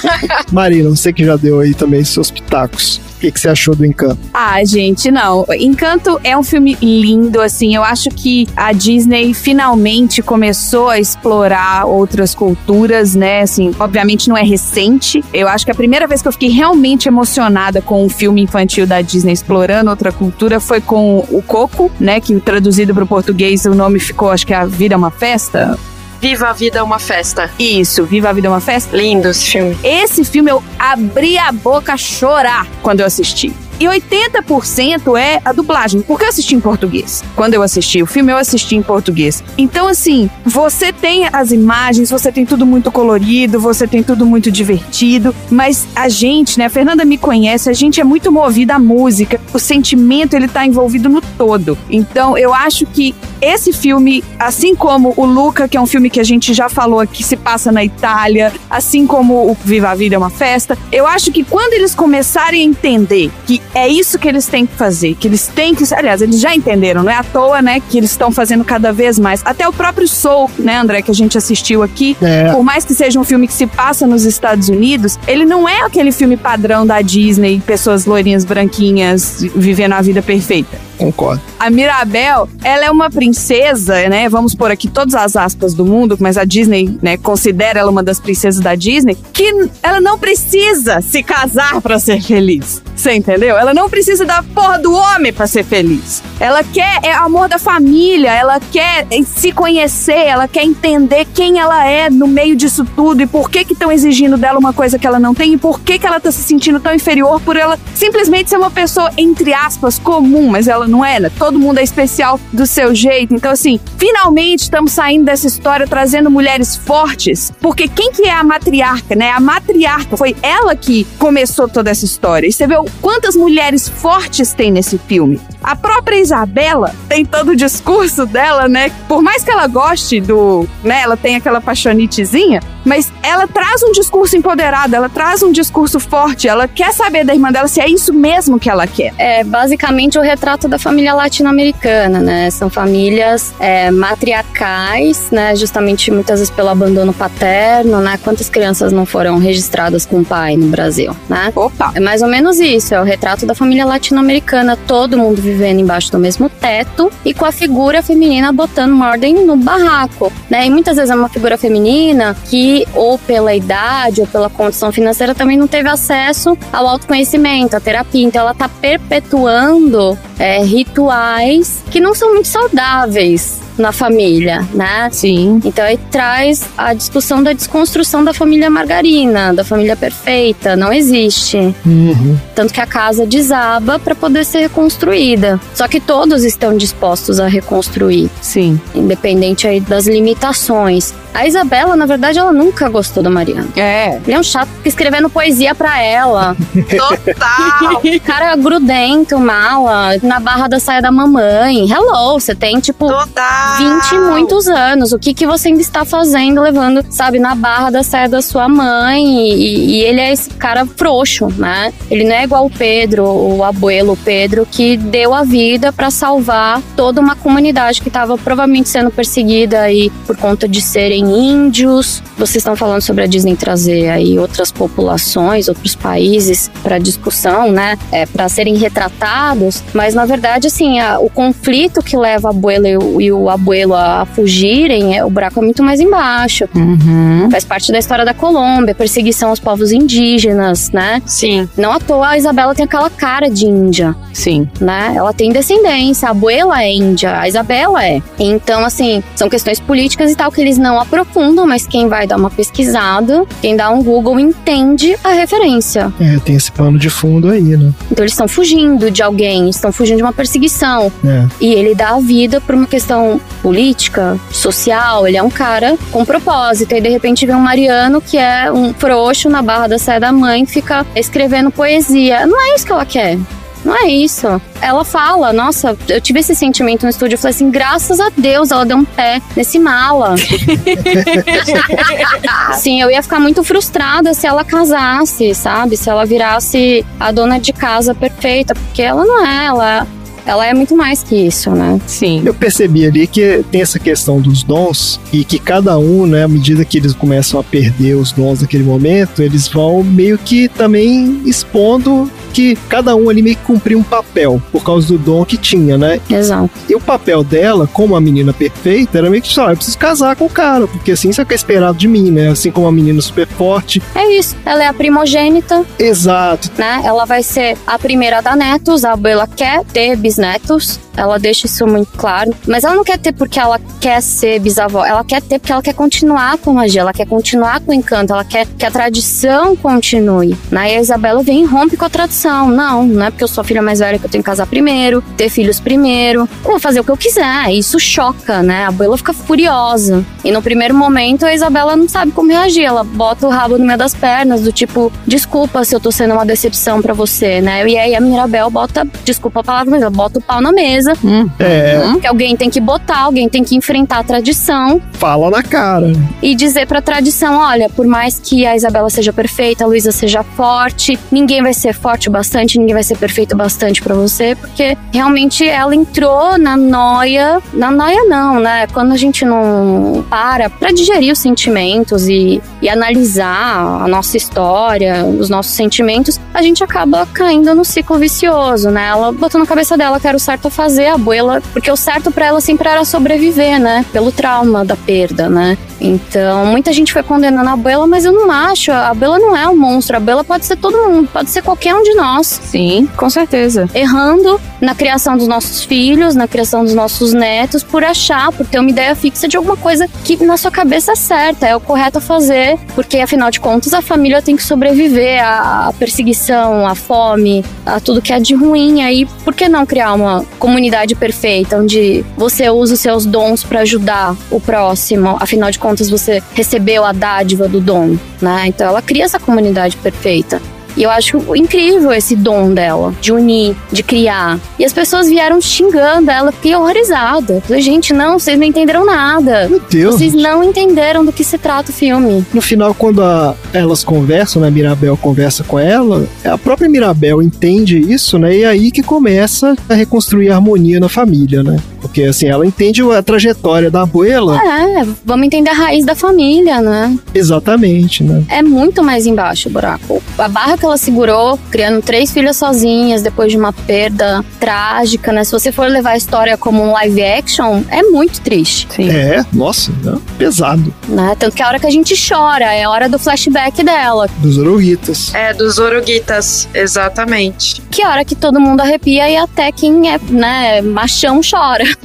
Marina, você que já deu aí também seus pitacos. O que, que você achou do Encanto? Ah, gente, não. Encanto é um filme lindo, assim. Eu acho que a Disney finalmente começou a explorar outras culturas, né? Assim, obviamente não é recente. Eu acho que a primeira vez que eu fiquei realmente emocionada com um filme infantil da Disney explorando outra cultura foi com o Coco, né? Que traduzido para o português o nome ficou, acho que é A Vida é uma Festa. Viva a Vida é uma Festa. Isso, Viva a Vida é uma Festa. Lindo esse filme. Esse filme eu abri a boca a chorar quando eu assisti. E 80% é a dublagem, porque eu assisti em português. Quando eu assisti o filme, eu assisti em português. Então, assim, você tem as imagens, você tem tudo muito colorido, você tem tudo muito divertido, mas a gente, né, a Fernanda me conhece, a gente é muito movida à música, o sentimento ele tá envolvido no todo. Então, eu acho que esse filme, assim como o Luca, que é um filme que a gente já falou aqui, se passa na Itália, assim como o Viva a Vida é uma festa, eu acho que quando eles começarem a entender que é isso que eles têm que fazer, que eles têm que, aliás, eles já entenderam, não é à toa, né, que eles estão fazendo cada vez mais. Até o próprio Soul, né, André, que a gente assistiu aqui, É. por mais que seja um filme que se passa nos Estados Unidos, ele não é aquele filme padrão da Disney, pessoas loirinhas branquinhas vivendo a vida perfeita. Concordo. A Mirabel, ela é uma princesa, né? Vamos pôr aqui todas as aspas do mundo, mas a Disney, né, considera ela uma das princesas da Disney, que ela não precisa se casar pra ser feliz. Você entendeu? Ela não precisa da porra do homem pra ser feliz. Ela quer é amor da família, ela quer se conhecer, ela quer entender quem ela é no meio disso tudo e por que que estão exigindo dela uma coisa que ela não tem e por que que ela tá se sentindo tão inferior por ela simplesmente ser uma pessoa entre aspas comum, mas ela não é, né? Todo mundo é especial do seu jeito. Então assim, finalmente estamos saindo dessa história trazendo mulheres fortes, porque quem que é a matriarca, né? A matriarca foi ela que começou toda essa história. E você vê quantas mulheres fortes tem nesse filme. A própria Isabela tem todo o discurso dela, né? Por mais que ela goste do, né, ela tem aquela paixonitezinha, mas ela traz um discurso empoderado, ela traz um discurso forte, ela quer saber da irmã dela se é isso mesmo que ela quer. É basicamente o retrato da família latino-americana, né? São famílias é, matriarcais, né? Justamente muitas vezes pelo abandono paterno, né? Quantas crianças não foram registradas com o pai no Brasil, né? Opa! É mais ou menos isso, é o retrato da família latino-americana, todo mundo vivendo embaixo do mesmo teto e com a figura feminina botando uma ordem no barraco, né? E muitas vezes é uma figura feminina que, ou pela idade, ou pela condição financeira, também não teve acesso ao autoconhecimento, à terapia. Então ela tá perpetuando é, rituais que não são muito saudáveis na família, né? Sim. Então aí traz a discussão da desconstrução da família margarina, da família perfeita, não existe. Uhum. Tanto que a casa desaba para poder ser reconstruída. Só que todos estão dispostos a reconstruir, Sim. independente aí das limitações. A Isabela, na verdade, ela nunca gostou da Mariana. É. Ele é um chato que escrevendo poesia pra ela. Total! Cara grudento, mala, na barra da saia da mamãe. Hello, você tem tipo Total! 20 e muitos anos. O que, que você ainda está fazendo, levando, sabe, na barra da saia da sua mãe? E, e ele é esse cara frouxo, né? Ele não é igual o Pedro, o abuelo Pedro, que deu a vida para salvar toda uma comunidade que estava provavelmente sendo perseguida aí por conta de serem índios. Vocês estão falando sobre a Disney trazer aí outras populações, outros países para discussão, né? É, para serem retratados. Mas na verdade, assim, a- o conflito que leva a abuela e o, e o abuelo a fugirem, é, o buraco é muito mais embaixo. Uhum. Faz parte da história da Colômbia, perseguição aos povos indígenas, né? Sim. Não à toa a Isabela tem aquela cara de índia, Sim. né? Ela tem descendência, a abuela é índia, a Isabela é. Então, assim, são questões políticas e tal que eles não aprofundam, mas quem vai dar uma pesquisada, quem dá um Google entende a referência. É, tem esse pano de fundo aí, né? Então eles estão fugindo de alguém, estão fugindo de uma perseguição. É. E ele dá a vida por uma questão política, social. Ele é um cara com propósito. E de repente vem um Mariano que é um frouxo na barra da saia da mãe, que fica escrevendo poesia. Não é isso que ela quer. Não é isso. Ela fala, nossa, eu tive esse sentimento no estúdio. Eu falei assim, graças a Deus ela deu um pé nesse mala. Sim, eu ia ficar muito frustrada se ela casasse, sabe? Se ela virasse a dona de casa perfeita, porque ela não é, ela, ela é muito mais que isso, né? Sim. Eu percebi ali que tem essa questão dos dons e que cada um, né, à medida que eles começam a perder os dons naquele momento, eles vão meio que também expondo que cada um ali meio que cumpriu um papel por causa do dom que tinha, né? Exato. E o papel dela, como a menina perfeita, era meio que, lá, eu preciso casar com o cara, porque assim isso é o que é esperado de mim, né? Assim como a menina super forte. É isso. Ela é a primogênita, Exato. né? Ela vai ser a primeira a dar netos, a abuela quer ter bisnetos. Ela deixa isso muito claro. Mas ela não quer ter porque ela quer ser bisavó. Ela quer ter porque ela quer continuar com a magia. Ela quer continuar com o encanto. Ela quer que a tradição continue. Né? E a Isabela vem e rompe com a tradição. Não, não é porque eu sou a filha mais velha que eu tenho que casar primeiro, ter filhos primeiro. Eu vou fazer o que eu quiser. Isso choca, né? A Bela fica furiosa. E no primeiro momento a Isabela não sabe como reagir. Ela bota o rabo no meio das pernas, do tipo, desculpa se eu tô sendo uma decepção para você, né? E aí a Mirabel bota, desculpa a palavra, mas ela bota o pau na mesa. Hum. É. Que alguém tem que botar, alguém tem que enfrentar a tradição. Fala na cara. E dizer pra tradição: olha, por mais que a Isabela seja perfeita, a Luísa seja forte, ninguém vai ser forte o bastante, ninguém vai ser perfeito o bastante para você, porque realmente ela entrou na noia. Na noia, não, né? Quando a gente não para pra digerir os sentimentos e, e analisar a nossa história, os nossos sentimentos, a gente acaba caindo no ciclo vicioso, né? Ela botou na cabeça dela que era o certo a fazer, a abuela, porque o certo para ela sempre era sobreviver, né? Pelo trauma da perda, né? Então, muita gente foi condenando a abuela, mas eu não acho. A abuela não é um monstro. A abuela pode ser todo mundo, pode ser qualquer um de nós. Sim, com certeza. Errando na criação dos nossos filhos, na criação dos nossos netos, por achar, por ter uma ideia fixa de alguma coisa que na sua cabeça é certa, é o correto a fazer, porque afinal de contas a família tem que sobreviver à perseguição, à fome, a tudo que é de ruim. Aí, por que não criar uma comunidade perfeita onde você usa os seus dons para ajudar o próximo? Afinal de contas, você recebeu a dádiva do dom, né? Então ela cria essa comunidade perfeita. E eu acho incrível esse dom dela, de unir, de criar. E as pessoas vieram xingando ela, fiquei horrorizada. Falei, gente, não, vocês não entenderam nada. Meu Deus. Vocês não entenderam do que se trata o filme. No final, quando a- elas conversam, né? Mirabel conversa com ela, a própria Mirabel entende isso, né? E é aí que começa a reconstruir a harmonia na família, né? Porque assim, ela entende a trajetória da abuela. É, vamos entender a raiz da família, né? Exatamente, né? É muito mais embaixo o buraco. A barra que ela segurou, criando três filhas sozinhas depois de uma perda trágica, né? Se você for levar a história como um live action, é muito triste. Sim. É, nossa, né? pesado. Né? Tanto que a hora que a gente chora é a hora do flashback dela. Dos Orohitas. É, dos Oruguitas, exatamente. Que é a hora que todo mundo arrepia e até quem é, né, machão chora.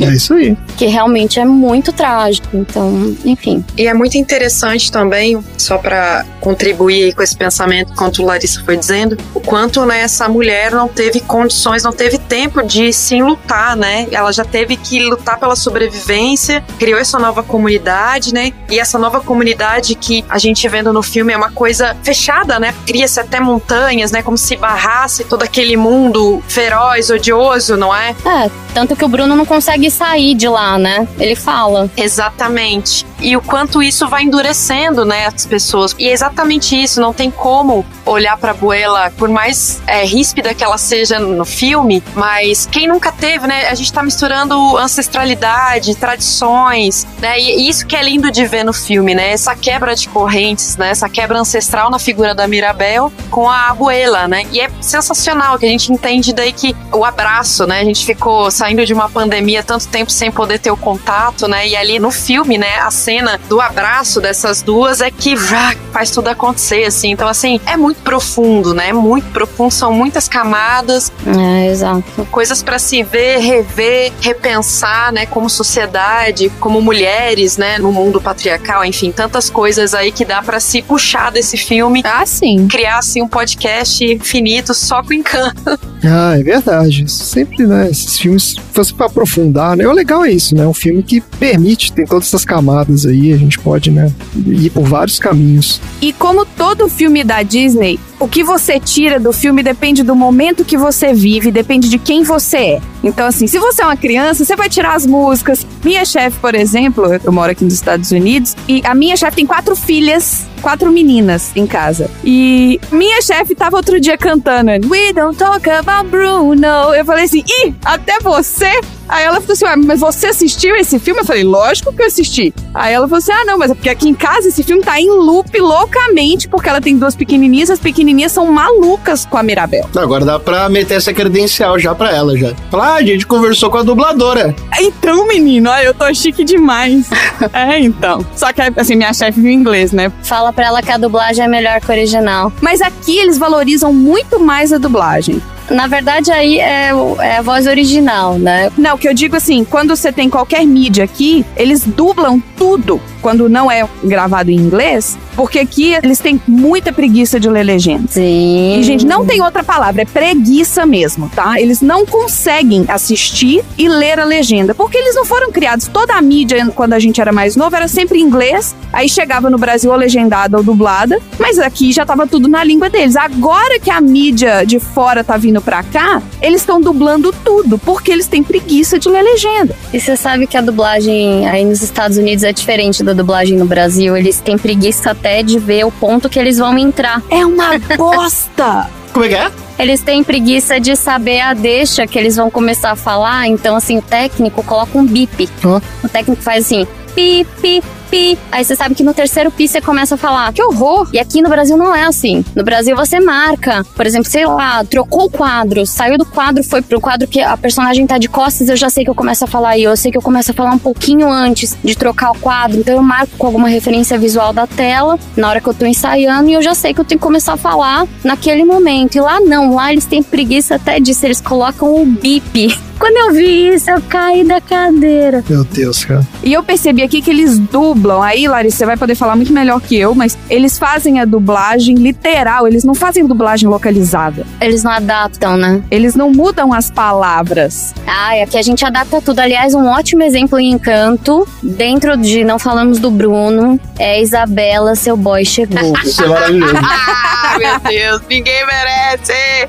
É isso aí. que realmente é muito trágico. Então, enfim. E é muito interessante também, só para contribuir aí com esse pensamento, quanto Larissa foi dizendo, o quanto né, essa mulher não teve condições, não teve tempo de sim lutar, né? Ela já teve que lutar pela sobrevivência, criou essa nova comunidade, né? E essa nova comunidade que a gente vendo no filme é uma coisa fechada, né? Cria-se até montanhas, né? Como se barrasse todo aquele mundo feroz, odioso, não é? É, tanto que o Bruno não consegue sair de lá, né? Ele fala. Exatamente. E o quanto isso vai endurecendo, né, as pessoas. E é exatamente isso, não tem como olhar pra Abuela, por mais é, ríspida que ela seja no filme, mas quem nunca teve, né, a gente tá misturando ancestralidade, tradições, né, e isso que é lindo de ver no filme, né, essa quebra de correntes, né, essa quebra ancestral na figura da Mirabel com a Abuela, né, e é sensacional que a gente entende daí que o abraço, né, a gente ficou saindo de uma pandemia tanto tempo sem poder ter o contato, né, e ali no filme, né, a cena do abraço dessas duas é que vrá, faz tudo acontecer, assim, então assim, é muito profundo, né, muito profundo, são muitas camadas, É, exato. Coisas para se ver, rever, repensar, né, como sociedade, como mulheres, né, no mundo patriarcal, enfim, tantas coisas aí que dá para se puxar desse filme. Ah, sim. Criar assim um podcast infinito só com encanto. Ah, é verdade. Isso Sempre, né? Esses filmes, se fosse pra aprofundar, né? O legal é isso, né? É um filme que permite, tem todas essas camadas aí, a gente pode, né? Ir por vários caminhos. E como todo filme da Disney, o que você tira do filme depende do momento que você vive, depende de quem você é. Então, assim, se você é uma criança, você vai tirar as músicas. Minha chefe, por exemplo, eu moro aqui nos Estados Unidos, e a minha chefe tem quatro filhas, quatro meninas em casa. E minha chefe tava outro dia cantando We don't talk about Bruno. Eu falei assim, ih, até você? Aí ela falou assim, mas você assistiu esse filme? Eu falei, lógico que eu assisti. Aí ela falou assim, ah, não, mas é porque aqui em casa esse filme tá em loop loucamente, porque ela tem duas pequenininhas, as pequenininhas são malucas com a Mirabel. Agora dá pra meter essa credencial já pra ela, já. Falar, ah, a gente conversou com a dubladora. Então, menino, olha, eu tô chique demais. é, então. Só que, assim, minha chefe viu inglês, né? Fala pra ela que a dublagem é melhor que o original. Mas aqui eles valorizam muito mais a dublagem. Na verdade, aí é, é a voz original, né? Não, o que eu digo assim, quando você tem qualquer mídia aqui, eles dublam tudo quando não é gravado em inglês, porque aqui eles têm muita preguiça de ler legenda. Sim. E, gente, não tem outra palavra, é preguiça mesmo, tá? Eles não conseguem assistir e ler a legenda, porque eles não foram criados. Toda a mídia, quando a gente era mais novo, era sempre em inglês, aí chegava no Brasil a legendada ou dublada, mas aqui já tava tudo na língua deles. Agora que a mídia de fora tá vindo pra cá, eles estão dublando tudo, porque eles têm preguiça de ler legenda. E você sabe que a dublagem aí nos Estados Unidos é diferente da dublagem no Brasil. Eles têm preguiça até de ver o ponto que eles vão entrar. É uma bosta! Como é que é? Eles têm preguiça de saber a deixa que eles vão começar a falar. Então, assim, o técnico coloca um bip. Ó. O técnico faz assim, pi, pi, pi. Aí você sabe que no terceiro pi você começa a falar, que horror! E aqui no Brasil não é assim. No Brasil você marca. Por exemplo, sei lá, trocou o quadro, saiu do quadro, foi pro quadro que a personagem tá de costas, eu já sei que eu começo a falar. E eu sei que eu começo a falar um pouquinho antes de trocar o quadro. Então eu marco com alguma referência visual da tela, na hora que eu tô ensaiando, e eu já sei que eu tenho que começar a falar naquele momento. E lá não, lá eles têm preguiça até disso, eles colocam o bip. Quando eu vi isso, eu caí da cadeira. Meu Deus, cara. E eu percebi aqui que eles dublam. Aí, Larissa, você vai poder falar muito melhor que eu, mas eles fazem a dublagem literal, eles não fazem dublagem localizada. Eles não adaptam, né? Eles não mudam as palavras. Ai, aqui a gente adapta tudo. Aliás, um ótimo exemplo em Encanto, dentro de Não Falamos do Bruno, é Isabela, seu boy chegou. Isso é maravilhoso. Ah, meu Deus, ninguém merece!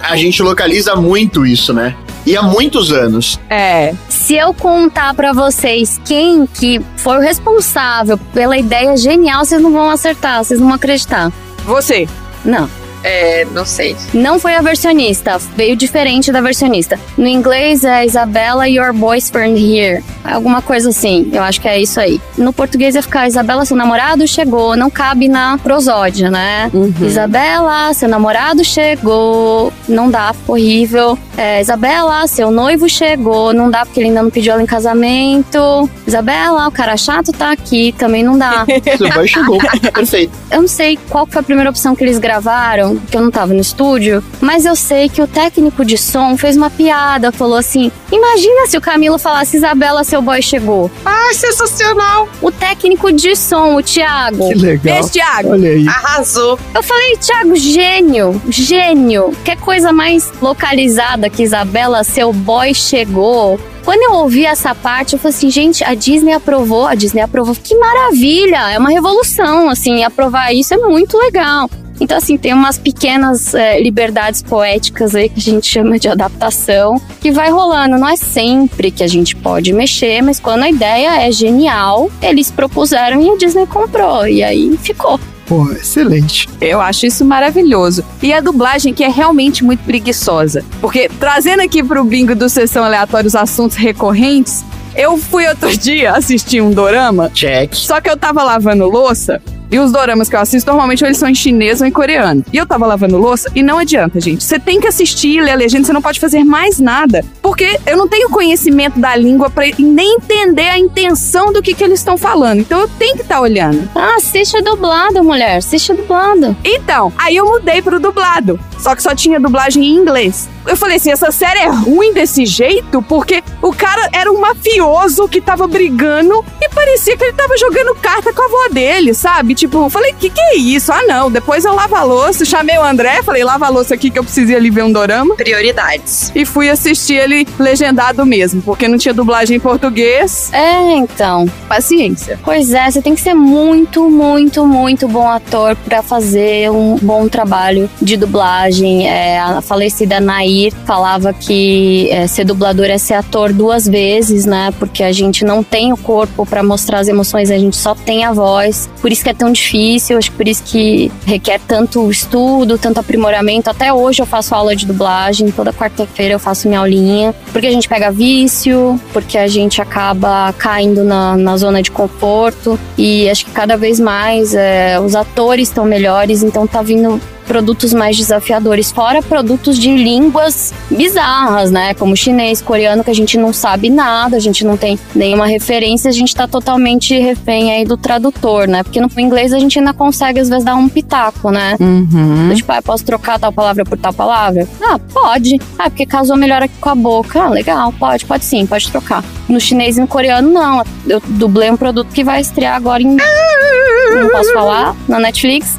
A gente localiza muito isso, né? E há muitos anos. É. Se eu contar pra vocês quem que foi o responsável pela ideia genial, vocês não vão acertar, vocês não vão acreditar. Você. Não. É, não sei. Não foi a versionista, veio diferente da versionista. No inglês é Isabella, your boyfriend here. Alguma coisa assim, eu acho que é isso aí. No português ia ficar Isabela, seu namorado chegou, não cabe na prosódia, né? Isabela, seu namorado chegou, não dá, ficou horrível. É, Isabela, seu noivo chegou, não dá porque ele ainda não pediu ela em casamento. Isabela, o cara chato tá aqui, também não dá. Seu boy chegou. Perfeito. Eu não sei qual foi a primeira opção que eles gravaram, porque eu não tava no estúdio, mas eu sei que o técnico de som fez uma piada, falou assim: Imagina se o Camilo falasse Isabela, seu boy chegou. Ai, sensacional! O técnico de som, o Thiago. Que legal. Beijo, Thiago. Olha aí. Arrasou! Eu falei, Thiago, gênio, gênio. Que coisa mais localizada que Isabela, seu boy chegou. Quando eu ouvi essa parte, eu falei assim, gente, a Disney aprovou, a Disney aprovou. Que maravilha! É uma revolução, assim, aprovar isso é muito legal. Então, assim, tem umas pequenas é, liberdades poéticas aí que a gente chama de adaptação, que vai rolando. Não é sempre que a gente pode mexer, mas quando a ideia é genial, eles propuseram e a Disney comprou. E aí ficou. Pô, excelente. Eu acho isso maravilhoso. E a dublagem que é realmente muito preguiçosa. Porque trazendo aqui pro bingo do Sessão Aleatória os assuntos recorrentes, eu fui outro dia assistir um dorama, Check. só que eu tava lavando louça. E os doramas que eu assisto, normalmente eles são em chinês ou em coreano. E eu tava lavando louça e não adianta, gente. Você tem que assistir, ler a legenda, você não pode fazer mais nada. Porque eu não tenho conhecimento da língua pra nem entender a intenção do que, que eles estão falando. Então eu tenho que estar olhando. Ah, assiste dublado, mulher. Assiste dublado. Então, aí eu mudei pro dublado. Só que só tinha dublagem em inglês. Eu falei assim, essa série é ruim desse jeito porque o cara era um mafioso que tava brigando e parecia que ele tava jogando carta com a avó dele, sabe? Tipo, eu falei, que que é isso? Ah, não. Depois eu lavo a louça, chamei o André, falei, lava a louça aqui que eu preciso ir ali ver um dorama. Prioridades. E fui assistir ele legendado mesmo, porque não tinha dublagem em português. É, então. Paciência. Pois é, você tem que ser muito, muito, muito bom ator pra fazer um bom trabalho de dublagem. É, a falecida Nair falava que é, ser dublador é ser ator duas vezes, né? Porque a gente não tem o corpo pra mostrar as emoções, a gente só tem a voz. Por isso que é tão difícil, acho que por isso que requer tanto estudo, tanto aprimoramento. Até hoje eu faço aula de dublagem, toda quarta-feira eu faço minha aulinha. Porque a gente pega vício, porque a gente acaba caindo na, na zona de conforto. E acho que cada vez mais é, os atores estão melhores, então tá vindo produtos mais desafiadores, fora produtos de línguas bizarras, né? Como chinês, coreano, que a gente não sabe nada, a gente não tem nenhuma referência, a gente tá totalmente refém aí do tradutor, né? Porque no inglês a gente ainda consegue, às vezes, dar um pitaco, né? Uhum. Tipo, ah, posso trocar tal palavra por tal palavra? Ah, pode. Ah, porque casou melhor aqui com a boca. Ah, legal, pode, pode sim, pode trocar. No chinês e no coreano, não. Eu dublei um produto que vai estrear agora em. Não posso falar, na Netflix.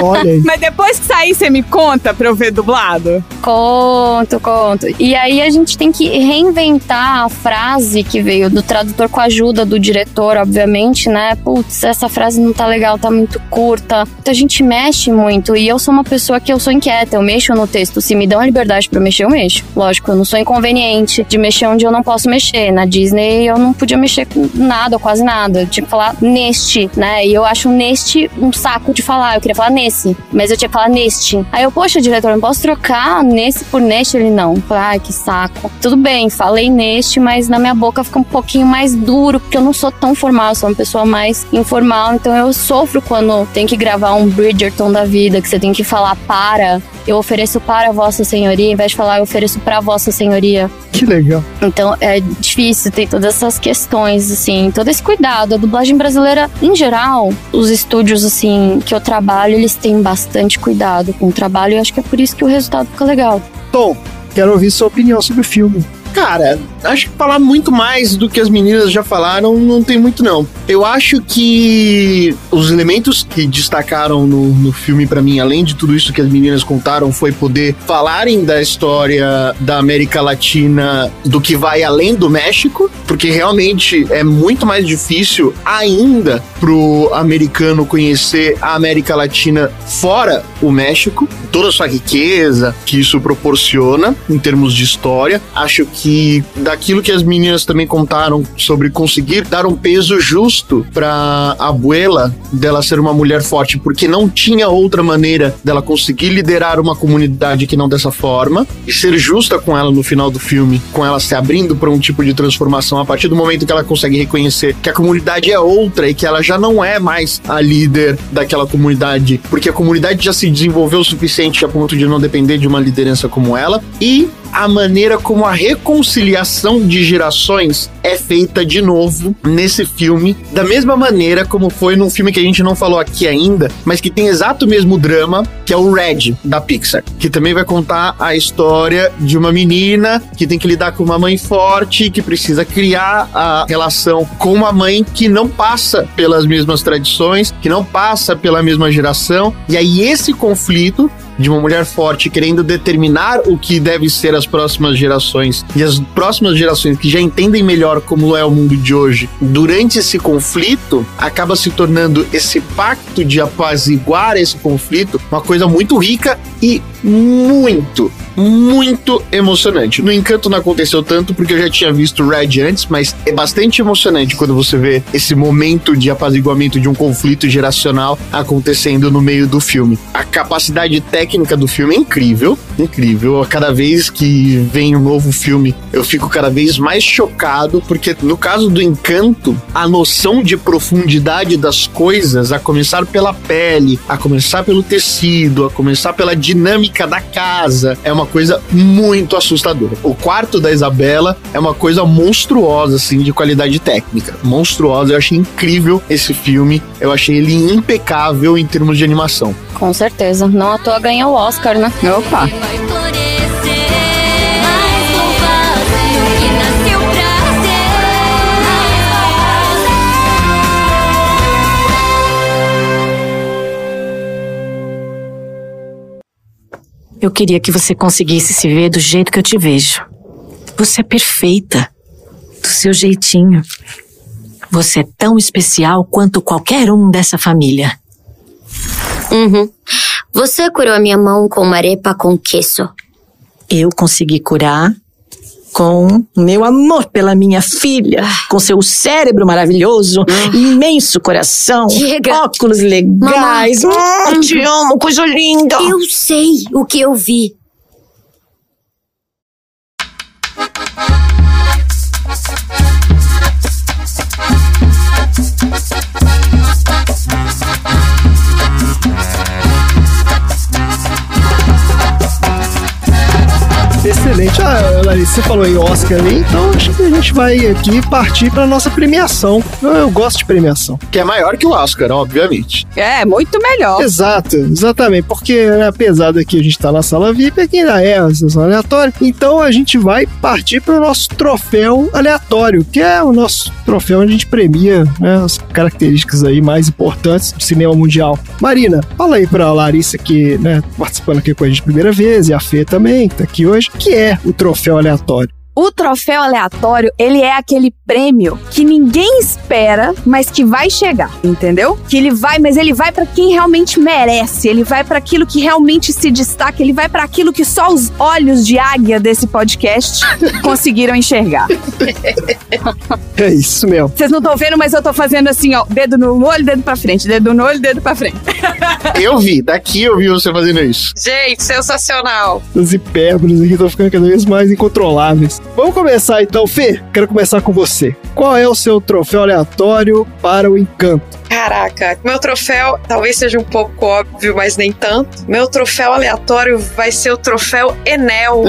Olha aí. Mas depois que sair, você me conta pra eu ver dublado? Conto, conto. E aí a gente tem que reinventar a frase que veio do tradutor com a ajuda do diretor, obviamente, né? Putz, essa frase não tá legal, tá muito curta. Então a gente mexe muito. E eu sou uma pessoa que eu sou inquieta, eu mexo no texto. Se me dão a liberdade pra mexer, eu mexo. Lógico, eu não sou inconveniente de mexer onde eu não posso mexer. Na Disney eu não podia mexer com nada, quase nada. Eu tinha que falar neste, né? E eu acho neste um saco de falar. Eu queria falar nesse, mas eu tinha que falar neste. Aí eu, poxa, diretor, não posso trocar nesse por neste? Ele não. Ai, que saco. Tudo bem, falei neste, mas na minha boca fica um pouquinho mais duro, porque eu não sou tão formal, eu sou uma pessoa mais informal. Então eu sofro quando tem que gravar um Bridgerton da vida, que você tem que falar para. Eu ofereço para Vossa Senhoria, em vez de falar eu ofereço para Vossa Senhoria. Que legal. Então é difícil, tem todas essas questões, assim, todo esse cuidado. A dublagem brasileira, em geral, os estúdios, assim, que eu trabalho, eles têm bastante cuidado com o trabalho e acho que é por isso que o resultado fica legal. Tom, quero ouvir sua opinião sobre o filme. Cara, acho que falar muito mais do que as meninas já falaram não tem muito não. Eu acho que os elementos que destacaram no, no filme para mim, além de tudo isso que as meninas contaram, foi poder falarem da história da América Latina do que vai além do México, porque realmente é muito mais difícil ainda pro americano conhecer a América Latina fora o México, toda a sua riqueza que isso proporciona em termos de história. Acho que daquilo que as meninas também contaram sobre conseguir dar um peso justo para a abuela dela ser uma mulher forte, porque não tinha outra maneira dela conseguir liderar uma comunidade que não dessa forma e ser justa com ela no final do filme, com ela se abrindo para um tipo de transformação a partir do momento que ela consegue reconhecer que a comunidade é outra e que ela já não é mais a líder daquela comunidade, porque a comunidade já se desenvolveu o suficiente a ponto de não depender de uma liderança como ela e a maneira como a reconciliação de gerações é feita de novo nesse filme, da mesma maneira como foi num filme que a gente não falou aqui ainda, mas que tem exato mesmo drama, que é o Red da Pixar, que também vai contar a história de uma menina que tem que lidar com uma mãe forte, que precisa criar a relação com uma mãe que não passa pelas mesmas tradições, que não passa pela mesma geração, e aí esse conflito de uma mulher forte querendo determinar o que deve ser as próximas gerações. E as próximas gerações que já entendem melhor como é o mundo de hoje, durante esse conflito, acaba se tornando esse pacto de apaziguar esse conflito uma coisa muito rica e muito, muito emocionante. No Encanto não aconteceu tanto porque eu já tinha visto Red antes, mas é bastante emocionante quando você vê esse momento de apaziguamento de um conflito geracional acontecendo no meio do filme. A capacidade técnica do filme é incrível, incrível. Cada vez que vem um novo filme, eu fico cada vez mais chocado porque no caso do Encanto, a noção de profundidade das coisas, a começar pela pele, a começar pelo tecido, a começar pela dinâmica da casa, é uma coisa muito assustadora. O quarto da Isabela é uma coisa monstruosa, assim, de qualidade técnica. Monstruosa. Eu achei incrível esse filme. Eu achei ele impecável em termos de animação. Com certeza. Não à toa ganhou o Oscar, né? Opa! Eu queria que você conseguisse se ver do jeito que eu te vejo. Você é perfeita. Do seu jeitinho. Você é tão especial quanto qualquer um dessa família. Uhum. Você curou a minha mão com uma arepa com queso. Eu consegui curar com meu amor pela minha filha, com seu cérebro maravilhoso, imenso coração, Diga. óculos legais. Mamãe. Hum, te amo, coisa linda. Eu sei o que eu vi. Excelente. Ah, Larissa, você falou em Oscar ali, então acho que a gente vai aqui partir pra nossa premiação. Eu, eu gosto de premiação. Que é maior que o Oscar, obviamente. É, muito melhor. Exato, exatamente. Porque né, apesar daqui a gente tá na sala VIP, aqui ainda é a sessão aleatória. Então a gente vai partir pro nosso troféu aleatório, que é o nosso troféu onde a gente premia né, as características aí mais importantes do cinema mundial. Marina, fala aí pra Larissa que, né, participando aqui com a gente a primeira vez, e a Fê também, que tá aqui hoje, que é o troféu aleatório. O troféu aleatório, ele é aquele prêmio que ninguém espera, mas que vai chegar, entendeu? Que ele vai, mas ele vai para quem realmente merece, ele vai para aquilo que realmente se destaca, ele vai para aquilo que só os olhos de águia desse podcast conseguiram enxergar. É isso mesmo. Vocês não estão vendo, mas eu tô fazendo assim, ó, dedo no olho, dedo para frente, dedo no olho, dedo para frente. Eu vi, daqui eu vi você fazendo isso. Gente, sensacional. As hipérboles aqui estão ficando cada vez mais incontroláveis. Vamos começar então, Fê. Quero começar com você. Qual é o seu troféu aleatório para o encanto? Caraca, meu troféu talvez seja um pouco óbvio, mas nem tanto. Meu troféu aleatório vai ser o troféu Enel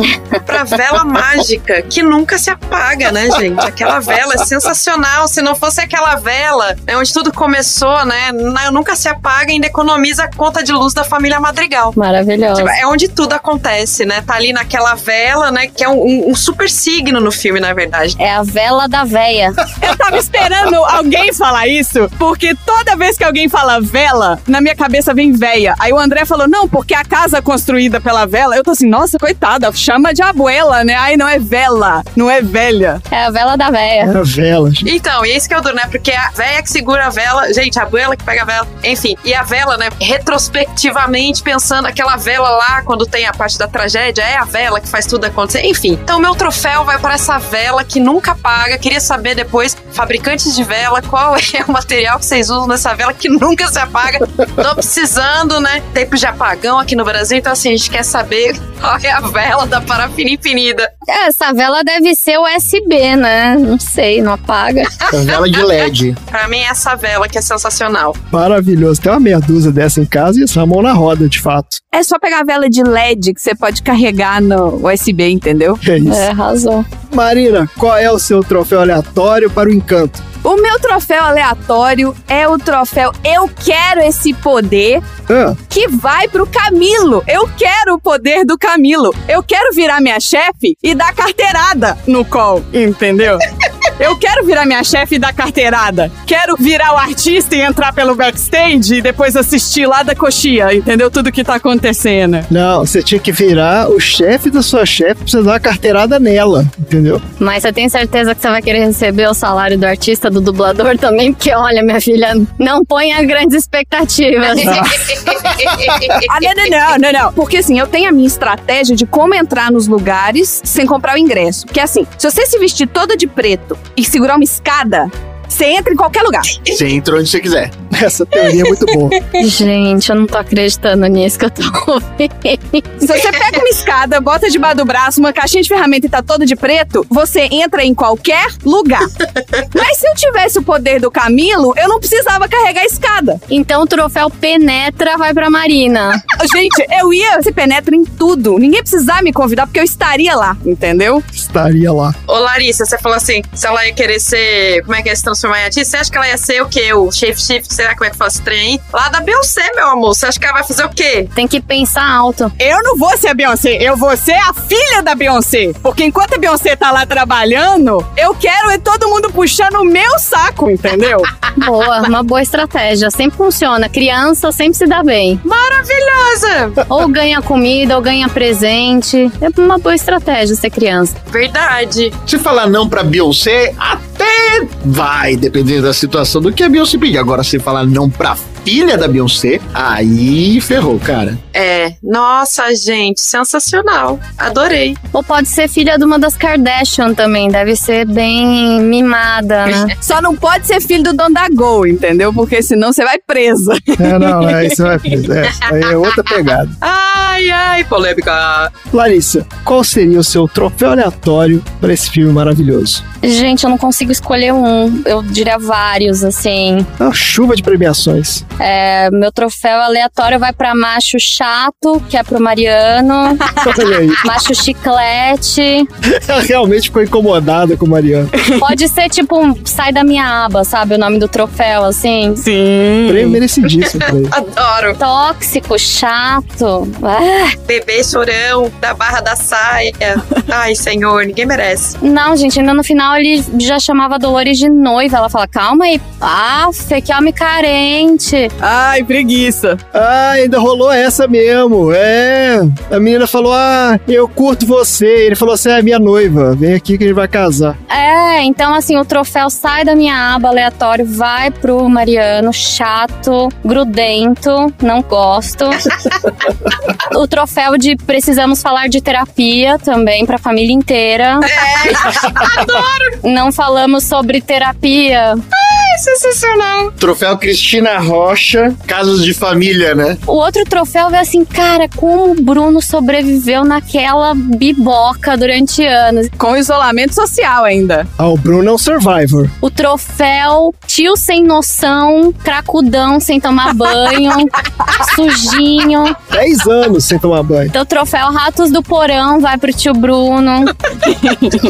pra vela mágica, que nunca se apaga, né, gente? Aquela vela é sensacional. Se não fosse aquela vela, é onde tudo começou, né? Nunca se apaga e ainda economiza a conta de luz da família Madrigal. Maravilhoso. É onde tudo acontece, né? Tá ali naquela vela, né? Que é um, um super signo no filme, na verdade. É a vela da véia. Eu tava esperando alguém falar isso, porque toda vez que alguém fala vela, na minha cabeça vem véia. Aí o André falou, não, porque a casa construída pela vela. Eu tô assim, nossa, coitada, chama de abuela, né? Aí não é vela, não é velha. É a vela da véia. É a vela. Então, e esse que é o duro, né? Porque a véia que segura a vela, gente, a abuela que pega a vela, enfim. E a vela, né, retrospectivamente pensando aquela vela lá, quando tem a parte da tragédia, é a vela que faz tudo acontecer. Enfim, então meu troféu vai para essa vela que nunca paga. Queria saber depois, fabricantes de vela, qual é o material que vocês usam nessa vela que nunca se apaga. Tô precisando, né? Tempos de apagão aqui no Brasil, então assim, a gente quer saber qual é a vela da parafina infinita. Essa vela deve ser USB, né? Não sei, não apaga. A vela de LED. pra mim, é essa vela que é sensacional. Maravilhoso. Tem uma meia dúzia dessa em casa e essa mão na roda, de fato. É só pegar a vela de LED que você pode carregar no USB, entendeu? É isso. É, arrasou. Marina, qual é o seu troféu aleatório para o encanto? O meu troféu aleatório é o troféu Eu Quero Esse Poder, Ah, que vai pro Camilo. Eu quero o poder do Camilo. Eu quero virar minha chefe e dar carteirada no call, entendeu? Eu quero virar minha chefe e dar carteirada. Quero virar o artista e entrar pelo backstage e depois assistir lá da coxia, entendeu? Tudo que tá acontecendo. não, você tinha que virar o chefe da sua chefe pra você dar uma carteirada nela, entendeu? Mas você tem certeza que você vai querer receber o salário do artista, do dublador também? Porque, olha, minha filha, não ponha grandes expectativas. Ah, não, não, não, não, não. Porque assim, eu tenho a minha estratégia de como entrar nos lugares sem comprar o ingresso. Porque assim, se você se vestir toda de preto e segurar uma escada, você entra em qualquer lugar. Você entra onde você quiser. Essa teoria é muito boa. Gente, eu não tô acreditando nisso que eu tô ouvindo. Se você pega uma escada, bota debaixo do braço, uma caixinha de ferramenta e tá toda de preto, você entra em qualquer lugar. Mas se eu tivesse o poder do Camilo, eu não precisava carregar a escada. Então o troféu Penetra vai pra Marina. Gente, eu ia se penetra em tudo. Ninguém precisava me convidar porque eu estaria lá, entendeu? Estaria lá. Ô, Larissa, você falou assim, se ela ia querer ser, como é que é se transformar em artista, você acha que ela ia ser o quê? O shape shift, será como é que faz esse trem aí? Lá da Beyoncé, meu amor, você acha que ela vai fazer o quê? Tem que pensar alto. Eu não vou ser a Beyoncé, eu vou ser a filha da Beyoncé. Porque enquanto a Beyoncé tá lá trabalhando, eu quero é todo mundo puxando o meu saco, entendeu? Boa, uma boa estratégia. Sempre funciona. Criança sempre se dá bem. Maravilhosa! Ou ganha comida, ou ganha presente. É uma boa estratégia ser criança. Verdade. Se falar não pra Beyoncé, até vai, dependendo da situação do que a Beyoncé pedir. Agora, se falar não pra filha da Beyoncé, aí ferrou, cara. É, nossa, gente, sensacional. Adorei. Ou pode ser filha de uma das Kardashian também. Deve ser bem mimada, né? Só não pode ser filho do dono da Gol, entendeu? Porque senão você vai presa. É, não, aí você vai preso. É, aí é outra pegada. Ai, ai, polêmica. Larissa, qual seria o seu troféu aleatório para esse filme maravilhoso? Gente, eu não consigo escolher um. Eu diria vários, assim. Uma chuva de premiações. É, meu troféu aleatório vai pra macho chato, que é pro Mariano. Macho chiclete. Ela realmente ficou incomodada com o Mariano. Pode ser tipo um sai da minha aba, sabe? O nome do troféu, assim. Sim. Prêmio merecidíssimo. Adoro. Tóxico, chato. Ah, Bebê chorão da barra da saia. Ai, senhor, ninguém merece. Não, gente, ainda no final ele já chamava Dolores de noiva. Ela fala, calma aí. Aff, que homem carente. Ai, preguiça. Ah, ainda rolou essa mesmo. É. A menina falou: Ah, eu curto você. Ele falou assim: É minha noiva. Vem aqui que a gente vai casar. É, então assim, o troféu sai da minha aba aleatório, vai pro Mariano, chato, grudento, não gosto. o troféu de precisamos falar de terapia também pra família inteira. É, adoro. Não falamos sobre terapia. Ai, sensacional. Troféu Cristina Rocha, casos de família, né? O outro troféu é assim, cara, como o Bruno sobreviveu naquela biboca durante anos. Com isolamento social ainda. Ah, o Bruno é um survivor. O troféu tio sem noção, cracudão sem tomar banho, sujinho. 10 anos sem tomar banho. Então, o troféu ratos do porão vai pro tio Bruno.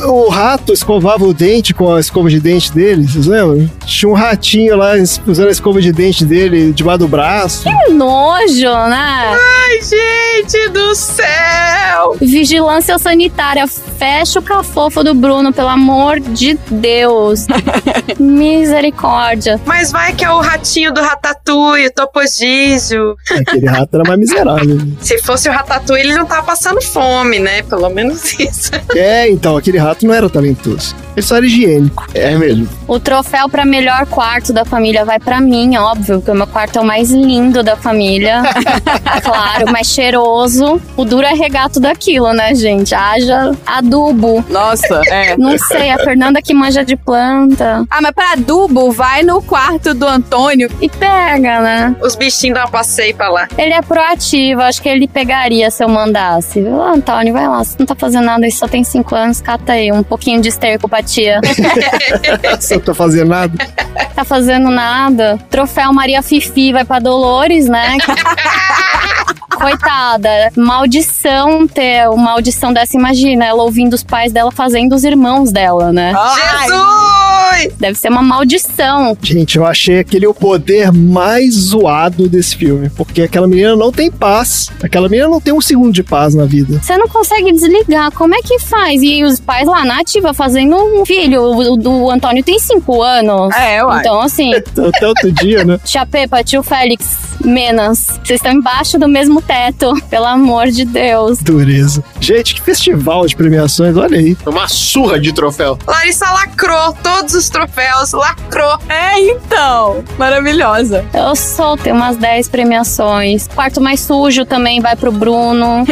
O rato escovava o dente com a escova de dente dele, vocês lembram? Tinha um ratinho lá usando a escova de dente dele debaixo do braço. Que nojo, né? Ai, gente do céu. Vigilância sanitária, fecha o cafofo do Bruno, pelo amor de Deus. Misericórdia. Mas vai que é o ratinho do Ratatouille, o Topogísio. Aquele rato era mais miserável. Se fosse o Ratatouille, ele não tava passando fome, né? Pelo menos isso. É, então, aquele rato não era talentoso. Ele só era higiênico. É mesmo. O troféu pra melhor quarto da família vai pra mim, óbvio, porque o meu quarto é o mais lindo da família. claro, mais cheiroso. O duro é regato daquilo, né, gente? Haja adubo. Nossa, é. Não sei, a Fernanda que manja de planta. Ah, mas pra adubo, vai no quarto do Antônio. E pega, né? Os bichinhos dão uma passeio pra lá. Ele é proativo, acho que ele pegaria se eu mandasse. Ô, Antônio, vai lá, você não tá fazendo nada, isso só tem cinco anos, cata aí um pouquinho de esterco pra tia. Você não tá fazendo nada. tá fazendo nada. Troféu Maria Fifi vai pra Dolores, né? Coitada, maldição ter uma audição dessa, imagina, ela ouvindo os pais dela fazendo os irmãos dela, né? Jesus! Deve ser uma maldição. Gente, eu achei aquele o poder mais zoado desse filme. Porque aquela menina não tem paz. Aquela menina não tem um segundo de paz na vida. Você não consegue desligar, como é que faz? E os pais lá na ativa fazendo um filho. O do Antônio tem cinco anos. É, uai. Então, assim, Até outro dia, né? Tia Pepa, tio Félix, Menas, vocês estão embaixo do mesmo teto. Pelo amor de Deus. Dureza. Gente, que festival de premiações, olha aí. Uma surra de troféu. Larissa lacrou todos os troféus, lacrou. É, então. Maravilhosa. Eu sou, tenho umas 10 premiações. Quarto mais sujo também vai pro Bruno.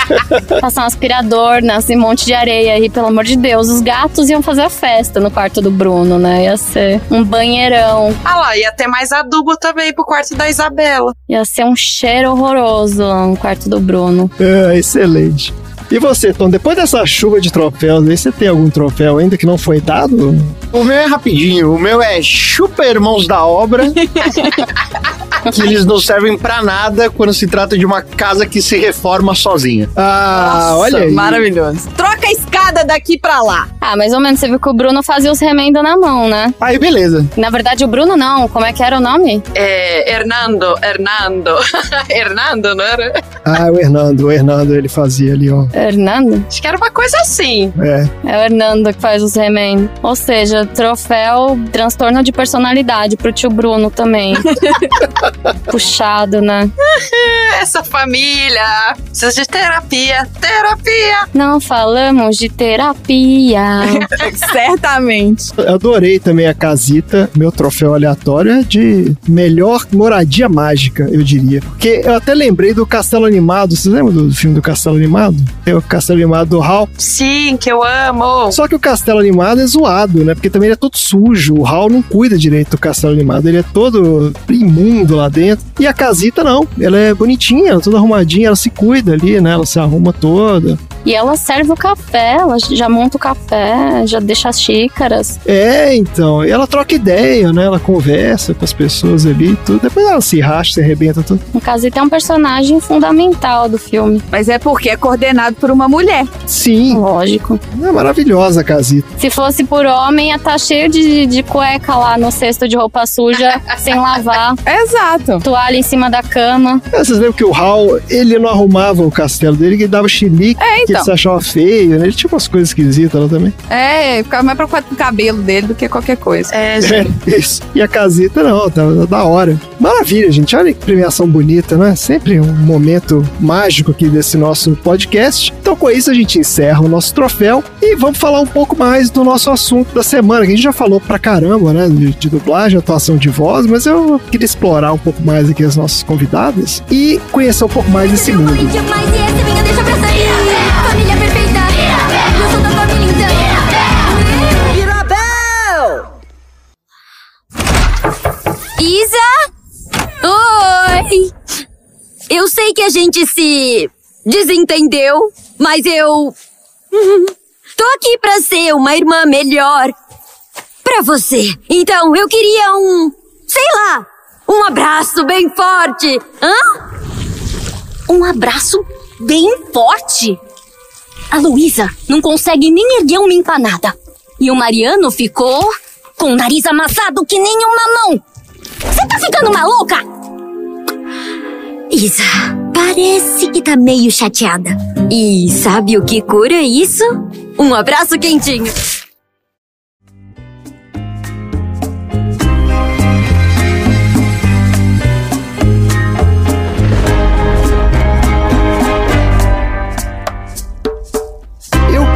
Passar um aspirador nesse monte de areia aí, pelo amor de Deus. Os gatos iam fazer a festa no quarto do Bruno, né? Ia ser um banheirão. Ah lá, ia ter mais adubo também pro quarto da Isabela. Ia ser um cheiro horroroso lá no quarto do Bruno. É, excelente. E você, Tom, depois dessa chuva de troféus aí, você tem algum troféu ainda que não foi dado? O meu é rapidinho. O meu é Super Irmãos da Obra. que eles não servem pra nada quando se trata de uma casa que se reforma sozinha. Ah, Nossa, olha aí. Maravilhoso. Troca a escada daqui pra lá. Ah, mais ou menos, você viu que o Bruno fazia os remendos na mão, né? Aí, beleza. Na verdade, o Bruno não. Como é que era o nome? É, Hernando, Hernando. Hernando, não era? Ah, o Hernando, o Hernando, ele fazia ali, ó. Hernando? Acho que era uma coisa assim. É. É o Hernando que faz os remendos. Ou seja, troféu transtorno de personalidade pro tio Bruno também. Puxado, né? Essa família precisa de terapia. Terapia! Não falamos de terapia. Certamente. Eu adorei também a casita. Meu troféu aleatório é de melhor moradia mágica, eu diria. Porque eu até lembrei do Castelo Animado. Vocês lembram do filme do Castelo Animado? Tem o Castelo Animado do Hal. Sim, que eu amo. Só que o Castelo Animado é zoado, né? Porque também ele é todo sujo. O Hal não cuida direito do Castelo Animado. Ele é todo imundo lá dentro. E a casita não. Ela é bonitinha, toda arrumadinha. Ela se cuida ali, né? Ela se arruma toda. E ela serve o café, ela já monta o café, já deixa as xícaras. É, então. E ela troca ideia, né? Ela conversa com as pessoas ali e tudo. Depois ela se racha, se arrebenta tudo. No caso, é um personagem fundamental do filme. Mas é porque é coordenado por uma mulher. Sim. Lógico. É maravilhosa a casita. Se fosse por homem, ia estar cheio de, de cueca lá no cesto de roupa suja, sem lavar. Exato. Toalha em cima da cama. É, Vocês lembram que o Hal, ele não arrumava o castelo dele, ele dava chilique, É, que então. ele se achava feio, né? Ele tinha umas coisas esquisitas lá também. É, ficava mais preocupado com o cabelo dele do que qualquer coisa. É, É, isso. E a casita, não, tá, tá da hora. Maravilha, gente. Olha que premiação bonita, né? Sempre um momento mágico aqui desse nosso podcast. Então, com isso, a gente encerra o nosso troféu e vamos falar um pouco mais do nosso assunto da semana, que a gente já falou pra caramba, né? De, de dublagem, atuação de voz, mas eu queria explorar um pouco mais aqui as nossas convidadas e conhecer um pouco mais desse mundo. Família perfeita Eu sou da família então! Isa? Oi! Eu sei que a gente se desentendeu, mas eu. Tô aqui pra ser uma irmã melhor pra você. Então eu queria um. sei lá! Um abraço bem forte! Hã? Um abraço bem forte. A Luísa não consegue nem erguer uma empanada. E o Mariano ficou com o nariz amassado que nem um mamão. Você tá ficando maluca? Isa, parece que tá meio chateada. E sabe o que cura isso? Um abraço quentinho.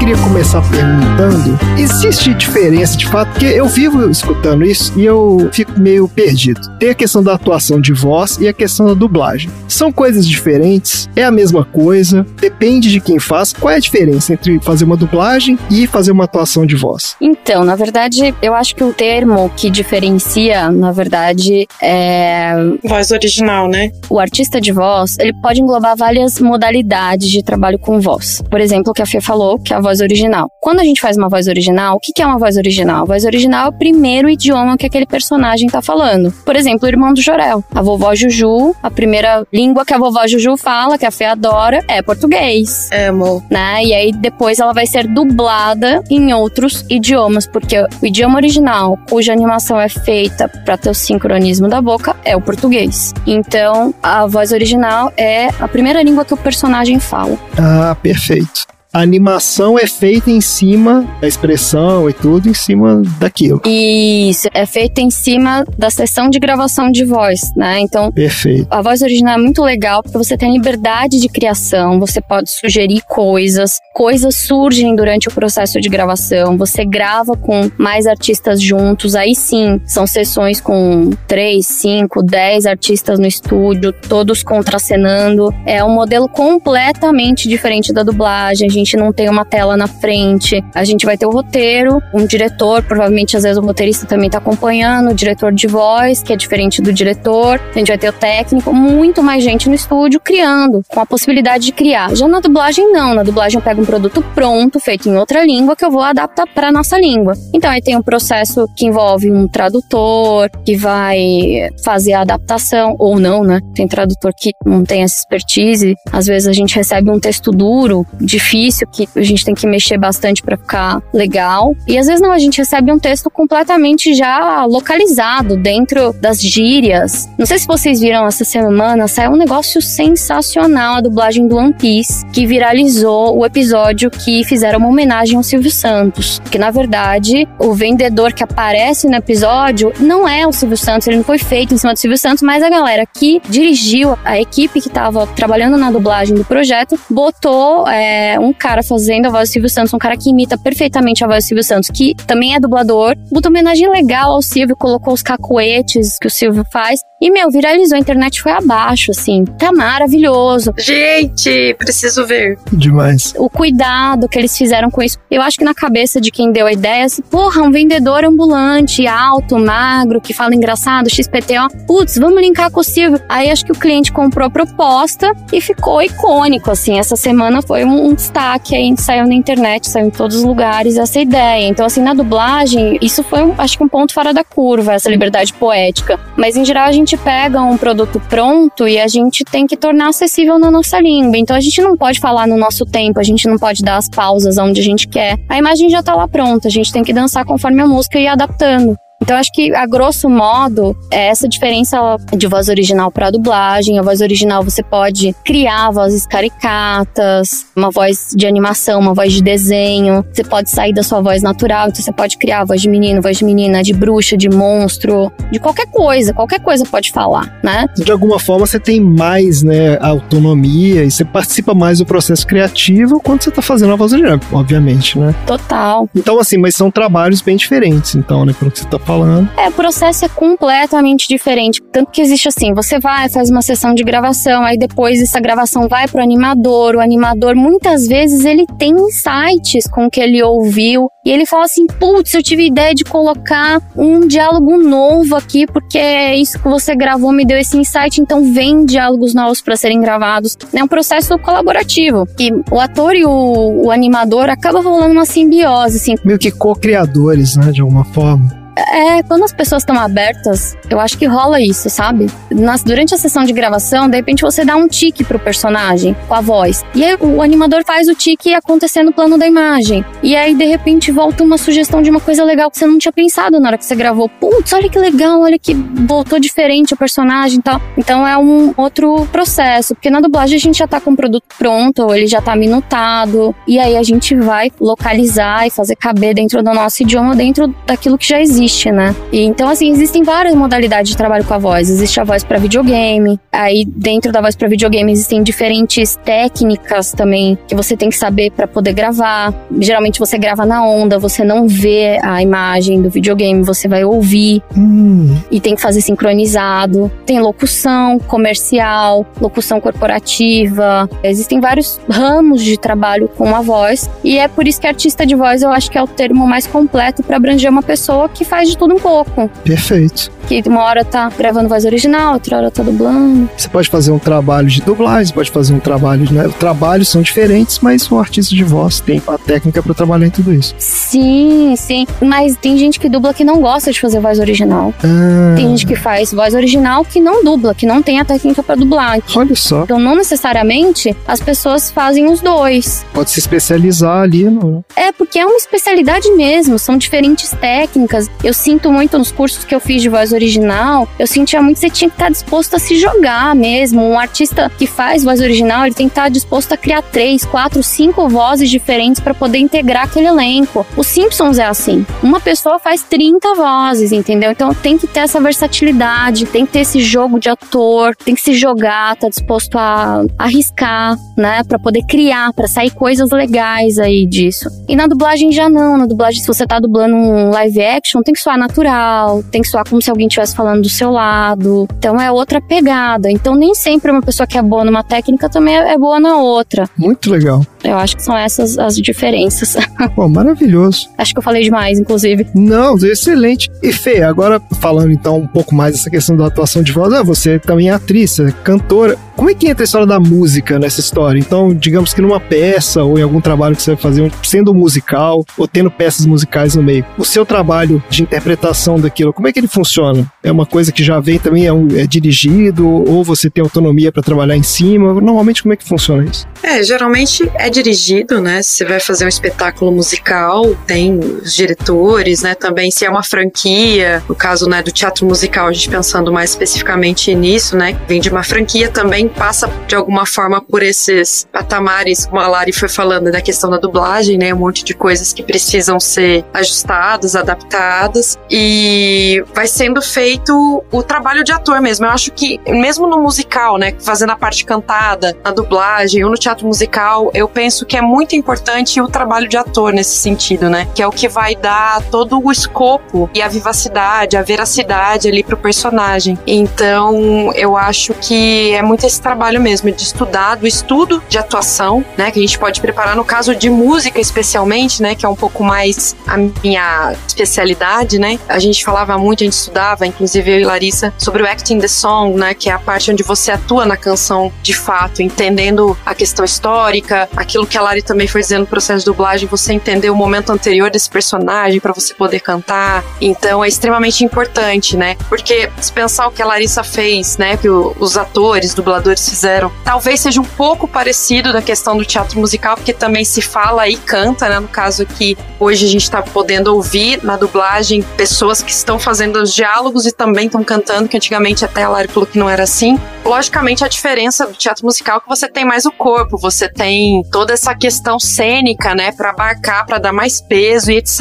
Queria começar perguntando: existe diferença de fato? Porque eu vivo escutando isso e eu fico meio perdido. Tem a questão da atuação de voz e a questão da dublagem. São coisas diferentes? É a mesma coisa? Depende de quem faz. Qual é a diferença entre fazer uma dublagem e fazer uma atuação de voz? Então, na verdade, eu acho que o termo que diferencia, na verdade, é. Voz original, né? O artista de voz, ele pode englobar várias modalidades de trabalho com voz. Por exemplo, o que a Fê falou, que a voz original. Quando a gente faz uma voz original, o que é uma voz original? A voz original é o primeiro idioma que aquele personagem tá falando. Por exemplo, o irmão do Jorel. A vovó Juju, a primeira língua que a vovó Juju fala, que a Fê adora, é português. É, amor. Né? E aí depois ela vai ser dublada em outros idiomas, porque o idioma original, cuja animação é feita para ter o sincronismo da boca, é o português. Então, a voz original é a primeira língua que o personagem fala. Ah, perfeito. A animação é feita em cima da expressão e tudo, em cima daquilo. Isso, é feita em cima da sessão de gravação de voz, né? Então, Perfeito. A voz original é muito legal porque você tem liberdade de criação, você pode sugerir coisas, coisas surgem durante o processo de gravação, você grava com mais artistas juntos, aí sim, são sessões com três, cinco, dez artistas no estúdio, todos contracenando. É um modelo completamente diferente da dublagem, gente não tem uma tela na frente, a gente vai ter o roteiro, um diretor, provavelmente às vezes o roteirista também tá acompanhando, o diretor de voz, que é diferente do diretor, a gente vai ter o técnico, muito mais gente no estúdio criando, com a possibilidade de criar. Já na dublagem, não. Na dublagem eu pego um produto pronto, feito em outra língua, que eu vou adaptar para nossa língua. Então aí tem um processo que envolve um tradutor, que vai fazer a adaptação, ou não, né? Tem tradutor que não tem essa expertise. Às vezes a gente recebe um texto duro, difícil, que a gente tem que mexer bastante para ficar legal. E às vezes não, a gente recebe um texto completamente já localizado dentro das gírias. Não sei se vocês viram essa semana, saiu um negócio sensacional a dublagem do One Piece, que viralizou o episódio que fizeram uma homenagem ao Silvio Santos. Que na verdade, o vendedor que aparece no episódio não é o Silvio Santos, ele não foi feito em cima do Silvio Santos, mas a galera que dirigiu, a equipe que estava trabalhando na dublagem do projeto, botou é, um cara fazendo a voz do Silvio Santos, um cara que imita perfeitamente a voz do Silvio Santos, que também é dublador, botou homenagem legal ao Silvio, colocou os cacoetes que o Silvio faz. E, meu, viralizou, a internet foi abaixo, assim. Tá maravilhoso. Gente, preciso ver. Demais. O cuidado que eles fizeram com isso. Eu acho que na cabeça de quem deu a ideia, assim, porra, um vendedor ambulante, alto, magro, que fala engraçado, XPTO. Putz, vamos linkar com o Silvio. Aí acho que o cliente comprou a proposta e ficou icônico, assim. Essa semana foi um, um destaque que aí saiu na internet, saiu em todos os lugares essa ideia. Então, assim, na dublagem, isso foi, acho que um ponto fora da curva, essa liberdade poética. Mas, em geral, a gente pega um produto pronto e a gente tem que tornar acessível na nossa língua. Então, a gente não pode falar no nosso tempo, a gente não pode dar as pausas onde a gente quer. A imagem já tá lá pronta, a gente tem que dançar conforme a música e ir adaptando. Então, acho que, a grosso modo, é essa diferença de voz original para dublagem. A voz original você pode criar vozes caricatas, uma voz de animação, uma voz de desenho. Você pode sair da sua voz natural, então você pode criar voz de menino, voz de menina, de bruxa, de monstro, de qualquer coisa. Qualquer coisa pode falar, né? De alguma forma, você tem mais, né, autonomia e você participa mais do processo criativo quando você tá fazendo a voz original, obviamente, né? Total. Então, assim, mas são trabalhos bem diferentes, então, né, pelo que você tá falando. É, o processo é completamente diferente. Tanto que existe assim: você vai, faz uma sessão de gravação, aí depois essa gravação vai pro animador. O animador, muitas vezes, ele tem insights com o que ele ouviu. E ele fala assim: putz, eu tive ideia de colocar um diálogo novo aqui, porque isso que você gravou me deu esse insight, então vem diálogos novos para serem gravados. É um processo colaborativo. E o ator e o, o animador acaba rolando uma simbiose, assim. Meio que co-criadores, né, de alguma forma. É, quando as pessoas estão abertas, eu acho que rola isso, sabe? Nas, durante a sessão de gravação, de repente você dá um tique pro personagem com a voz. E aí o animador faz o tique acontecer no plano da imagem. E aí, de repente, volta uma sugestão de uma coisa legal que você não tinha pensado na hora que você gravou. Putz, olha que legal, olha que voltou diferente o personagem e tal. Então é um outro processo. Porque na dublagem a gente já tá com o produto pronto, ou ele já tá minutado. E aí a gente vai localizar e fazer caber dentro do nosso idioma, dentro daquilo que já existe existe, né? E, então, assim, existem várias modalidades de trabalho com a voz. Existe a voz para videogame, aí dentro da voz para videogame existem diferentes técnicas também que você tem que saber para poder gravar. Geralmente você grava na onda, você não vê a imagem do videogame, você vai ouvir hum. e tem que fazer sincronizado. Tem locução comercial, locução corporativa. Existem vários ramos de trabalho com a voz e é por isso que artista de voz eu acho que é o termo mais completo para abranger uma pessoa que faz de tudo um pouco. Perfeito. Que uma hora tá gravando voz original, outra hora tá dublando. Você pode fazer um trabalho de dublagem, pode fazer um trabalho de. Né? Trabalhos são diferentes, mas o artista de voz tem a técnica para trabalhar em tudo isso. Sim, sim. Mas tem gente que dubla que não gosta de fazer voz original. Ah. Tem gente que faz voz original que não dubla, que não tem a técnica para dublar. Olha só. Então, não necessariamente as pessoas fazem os dois. Pode se especializar ali, não? É, porque é uma especialidade mesmo, são diferentes técnicas. Eu sinto muito nos cursos que eu fiz de voz original, eu sentia muito que você tinha que estar disposto a se jogar mesmo. Um artista que faz voz original, ele tem que estar disposto a criar três, quatro, cinco vozes diferentes para poder integrar aquele elenco. Os Simpsons é assim. Uma pessoa faz 30 vozes, entendeu? Então tem que ter essa versatilidade, tem que ter esse jogo de ator, tem que se jogar, tá disposto a arriscar, né, para poder criar, para sair coisas legais aí disso. E na dublagem já não, na dublagem se você tá dublando um live action, tem que soar natural, tem que soar como se alguém estivesse falando do seu lado. Então é outra pegada. Então nem sempre uma pessoa que é boa numa técnica também é boa na outra. Muito legal. Eu acho que são essas as diferenças. Pô, maravilhoso. Acho que eu falei demais, inclusive. Não, excelente. E Fê, agora falando então um pouco mais dessa questão da atuação de voz, ah, você também é atriz, é cantora. Como é que entra a história da música nessa história? Então, digamos que numa peça ou em algum trabalho que você vai fazer, sendo musical ou tendo peças musicais no meio, o seu trabalho de interpretação daquilo, como é que ele funciona? É uma coisa que já vem também, é, um, é dirigido ou você tem autonomia para trabalhar em cima? Normalmente, como é que funciona isso? É, geralmente é dirigido, né? Se você vai fazer um espetáculo musical, tem os diretores, né? Também se é uma franquia, no caso, né, do teatro musical, a gente pensando mais especificamente nisso, né? Vem de uma franquia também passa de alguma forma por esses patamares, como a Lari foi falando da questão da dublagem, né? Um monte de coisas que precisam ser ajustadas, adaptadas e vai sendo feito o trabalho de ator mesmo. Eu acho que mesmo no musical, né, fazendo a parte cantada, na dublagem ou no teatro musical, eu penso que é muito importante o trabalho de ator nesse sentido, né? Que é o que vai dar todo o escopo e a vivacidade, a veracidade ali pro personagem. Então, eu acho que é muito esse trabalho mesmo de estudar, do estudo de atuação, né? Que a gente pode preparar no caso de música especialmente, né? Que é um pouco mais a minha especialidade, né? A gente falava muito, a gente estudava, inclusive eu e Larissa, sobre o acting the song, né? Que é a parte onde você atua na canção de fato, entendendo a questão histórica, aquilo que a Lari também foi dizendo no processo de dublagem, você entender o momento anterior desse personagem para você poder cantar. Então é extremamente importante, né? Porque se pensar o que a Larissa fez, né, que os atores, dubladores fizeram, talvez seja um pouco parecido da questão do teatro musical, porque também se fala e canta, né? No caso aqui, hoje a gente está podendo ouvir na dublagem pessoas que estão fazendo os diálogos e também estão cantando, que antigamente até a Lari falou que não era assim. Logicamente, a diferença do teatro musical é que você tem mais o corpo, você tem toda essa questão cênica, né, para abarcar, para dar mais peso e etc.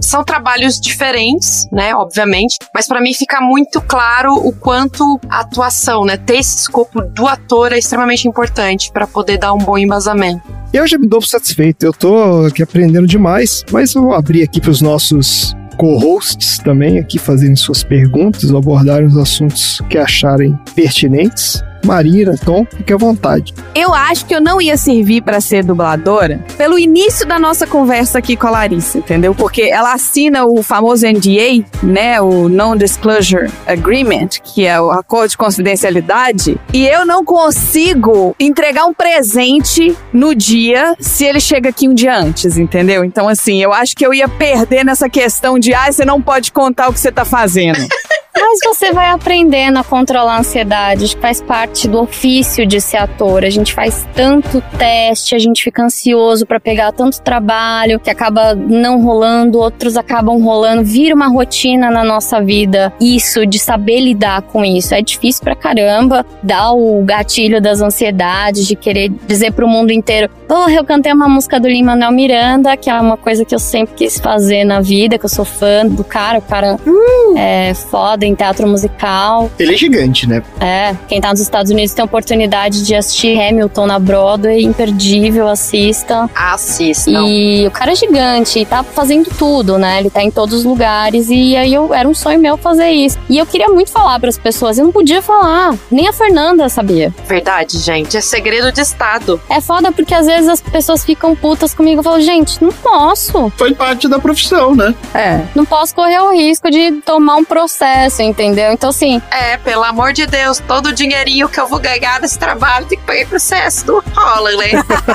São trabalhos diferentes, né, obviamente, mas para mim fica muito claro o quanto a atuação, né, ter esse escopo do ator é extremamente importante para poder dar um bom embasamento. Eu já me dou satisfeito, eu tô aqui aprendendo demais, mas eu vou abrir aqui para os nossos co-hosts também aqui fazerem suas perguntas, abordarem os assuntos que acharem pertinentes. Marina, Tom, fique à vontade. Eu acho que eu não ia servir para ser dubladora pelo início da nossa conversa aqui com a Larissa, entendeu? Porque ela assina o famoso NDA, né, o Non-Disclosure Agreement, que é o acordo de confidencialidade, e eu não consigo entregar um presente no dia se ele chega aqui um dia antes, entendeu? Então assim, eu acho que eu ia perder nessa questão de ah, você não pode contar o que você tá fazendo. Mas você vai aprendendo a controlar a ansiedade, faz parte do ofício de ser ator. A gente faz tanto teste, a gente fica ansioso para pegar tanto trabalho que acaba não rolando, outros acabam rolando, vira uma rotina na nossa vida. Isso de saber lidar com isso é difícil pra caramba, dá o gatilho das ansiedades de querer dizer pro mundo inteiro: "Porra, eu cantei uma música do Lin-Manuel Miranda, que é uma coisa que eu sempre quis fazer na vida, que eu sou fã do cara, o cara uh. é foda em teatro musical. Ele é gigante, né? É, quem tá nos Estados Unidos tem a oportunidade de assistir Hamilton na Broadway, imperdível, assista. Assista. E o cara é gigante, e tá fazendo tudo, né? Ele tá em todos os lugares e aí eu era um sonho meu fazer isso. E eu queria muito falar para as pessoas, eu não podia falar, nem a Fernanda sabia. Verdade, gente, é segredo de estado. É foda porque às vezes as pessoas ficam putas comigo, eu falo, gente, não posso. Foi parte da profissão, né? É. Não posso correr o risco de tomar um processo, entendeu? Então, assim. É, pelo amor de Deus, todo o dinheirinho que eu vou ganhar desse trabalho tem que pagar processo. Não rola, né?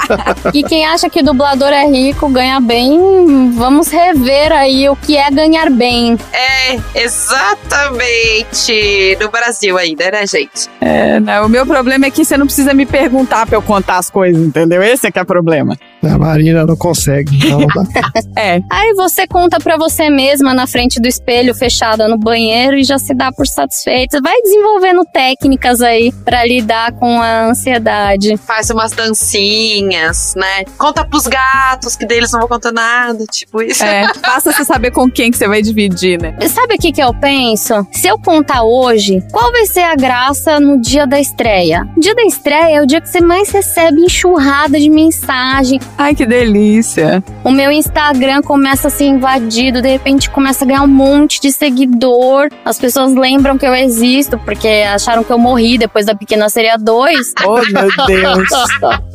e quem acha que dublador é rico, ganha bem, vamos rever aí o que é ganhar bem. É, exatamente. No Brasil ainda, né, gente? É, não, o meu problema é que você não precisa me perguntar pra eu contar as coisas, entendeu? Esse é que é o problema. A Marina não consegue. Não dá. é. Aí você conta pra você mesma na frente do espelho, fechada no banheiro, e já se dá por satisfeito. Vai desenvolvendo técnicas aí para lidar com a ansiedade. Faz umas dancinhas, né? Conta pros gatos, que deles não vão contar nada, tipo isso. É, basta você saber com quem que você vai dividir, né? Sabe o que que eu penso? Se eu contar hoje, qual vai ser a graça no dia da estreia? O dia da estreia é o dia que você mais recebe enxurrada de mensagem. Ai, que delícia. O meu Instagram começa a ser invadido, de repente começa a ganhar um monte de seguidor. As pessoas lembram que eu existo, porque acharam que eu morri depois da Pequena Seria 2. Oh, meu Deus.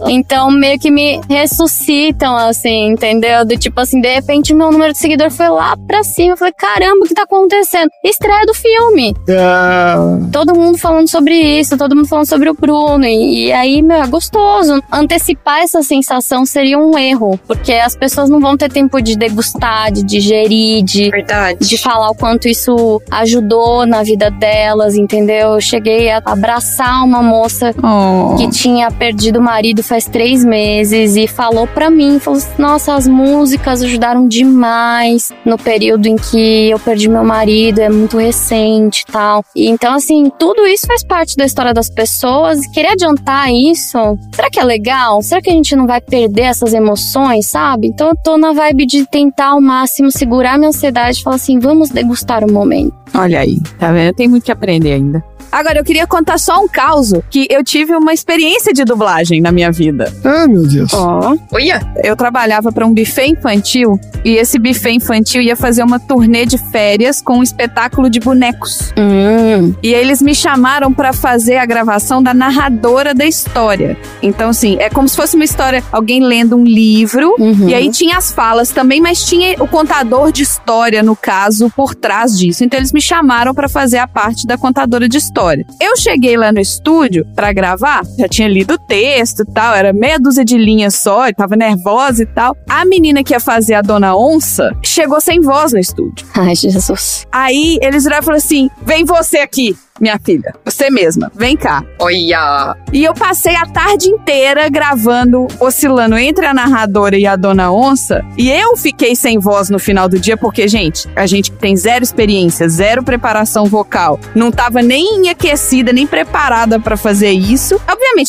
então, meio que me ressuscitam, assim, entendeu? Do tipo assim, de repente meu número de seguidor foi lá pra cima. Eu falei, caramba, o que tá acontecendo? Estreia do filme. Uh... Todo mundo falando sobre isso, todo mundo falando sobre o Bruno. E, e aí, meu, é gostoso. Antecipar essa sensação seria um erro, porque as pessoas não vão ter tempo de degustar, de digerir, de, Verdade. de falar o quanto isso ajudou na vida delas, entendeu? Eu cheguei a abraçar uma moça oh. que tinha perdido o marido faz três meses e falou pra mim, falou assim, nossa, as músicas ajudaram demais no período em que eu perdi meu marido, é muito recente e tal. E, então, assim, tudo isso faz parte da história das pessoas. Querer adiantar isso, será que é legal? Será que a gente não vai perder essas emoções, sabe? Então eu tô na vibe de tentar ao máximo segurar minha ansiedade e falar assim, vamos degustar o momento. Olha aí, tá vendo? Tem muito que aprender ainda. Agora, eu queria contar só um caso que eu tive uma experiência de dublagem na minha vida. Ah, meu Deus. Ó. Oh. Olha. Eu trabalhava para um buffet infantil e esse buffet infantil ia fazer uma turnê de férias com um espetáculo de bonecos. Hum. E aí eles me chamaram para fazer a gravação da narradora da história. Então, assim, é como se fosse uma história, alguém lendo um livro, uhum. e aí tinha as falas também, mas tinha o contador de história, no caso, por trás disso. Então, eles me chamaram para fazer a parte da contadora de história história. Eu cheguei lá no estúdio pra gravar, já tinha lido o texto e tal, era meia dúzia de linhas só, eu tava nervosa e tal. A menina que ia fazer a Dona Onça chegou sem voz no estúdio. Ai, Jesus. Aí eles viraram e falaram assim: vem você aqui minha filha, você mesma, vem cá. Olha! E eu passei a tarde inteira gravando, oscilando entre a narradora e a dona onça. E eu fiquei sem voz no final do dia, porque, gente, a gente tem zero experiência, zero preparação vocal, não tava nem aquecida, nem preparada para fazer isso.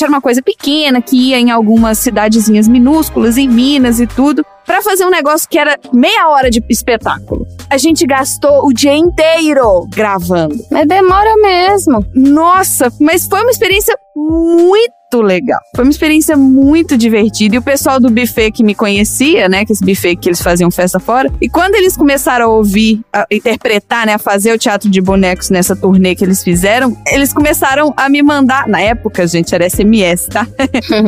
Era uma coisa pequena que ia em algumas cidadezinhas minúsculas, em Minas e tudo para fazer um negócio que era meia hora de espetáculo. A gente gastou o dia inteiro gravando. Mas demora mesmo. Nossa, mas foi uma experiência muito legal. Foi uma experiência muito divertida. E o pessoal do buffet que me conhecia, né? Que esse buffet que eles faziam festa fora. E quando eles começaram a ouvir, a interpretar, né? A fazer o teatro de bonecos nessa turnê que eles fizeram, eles começaram a me mandar. Na época, gente, era SMS, tá?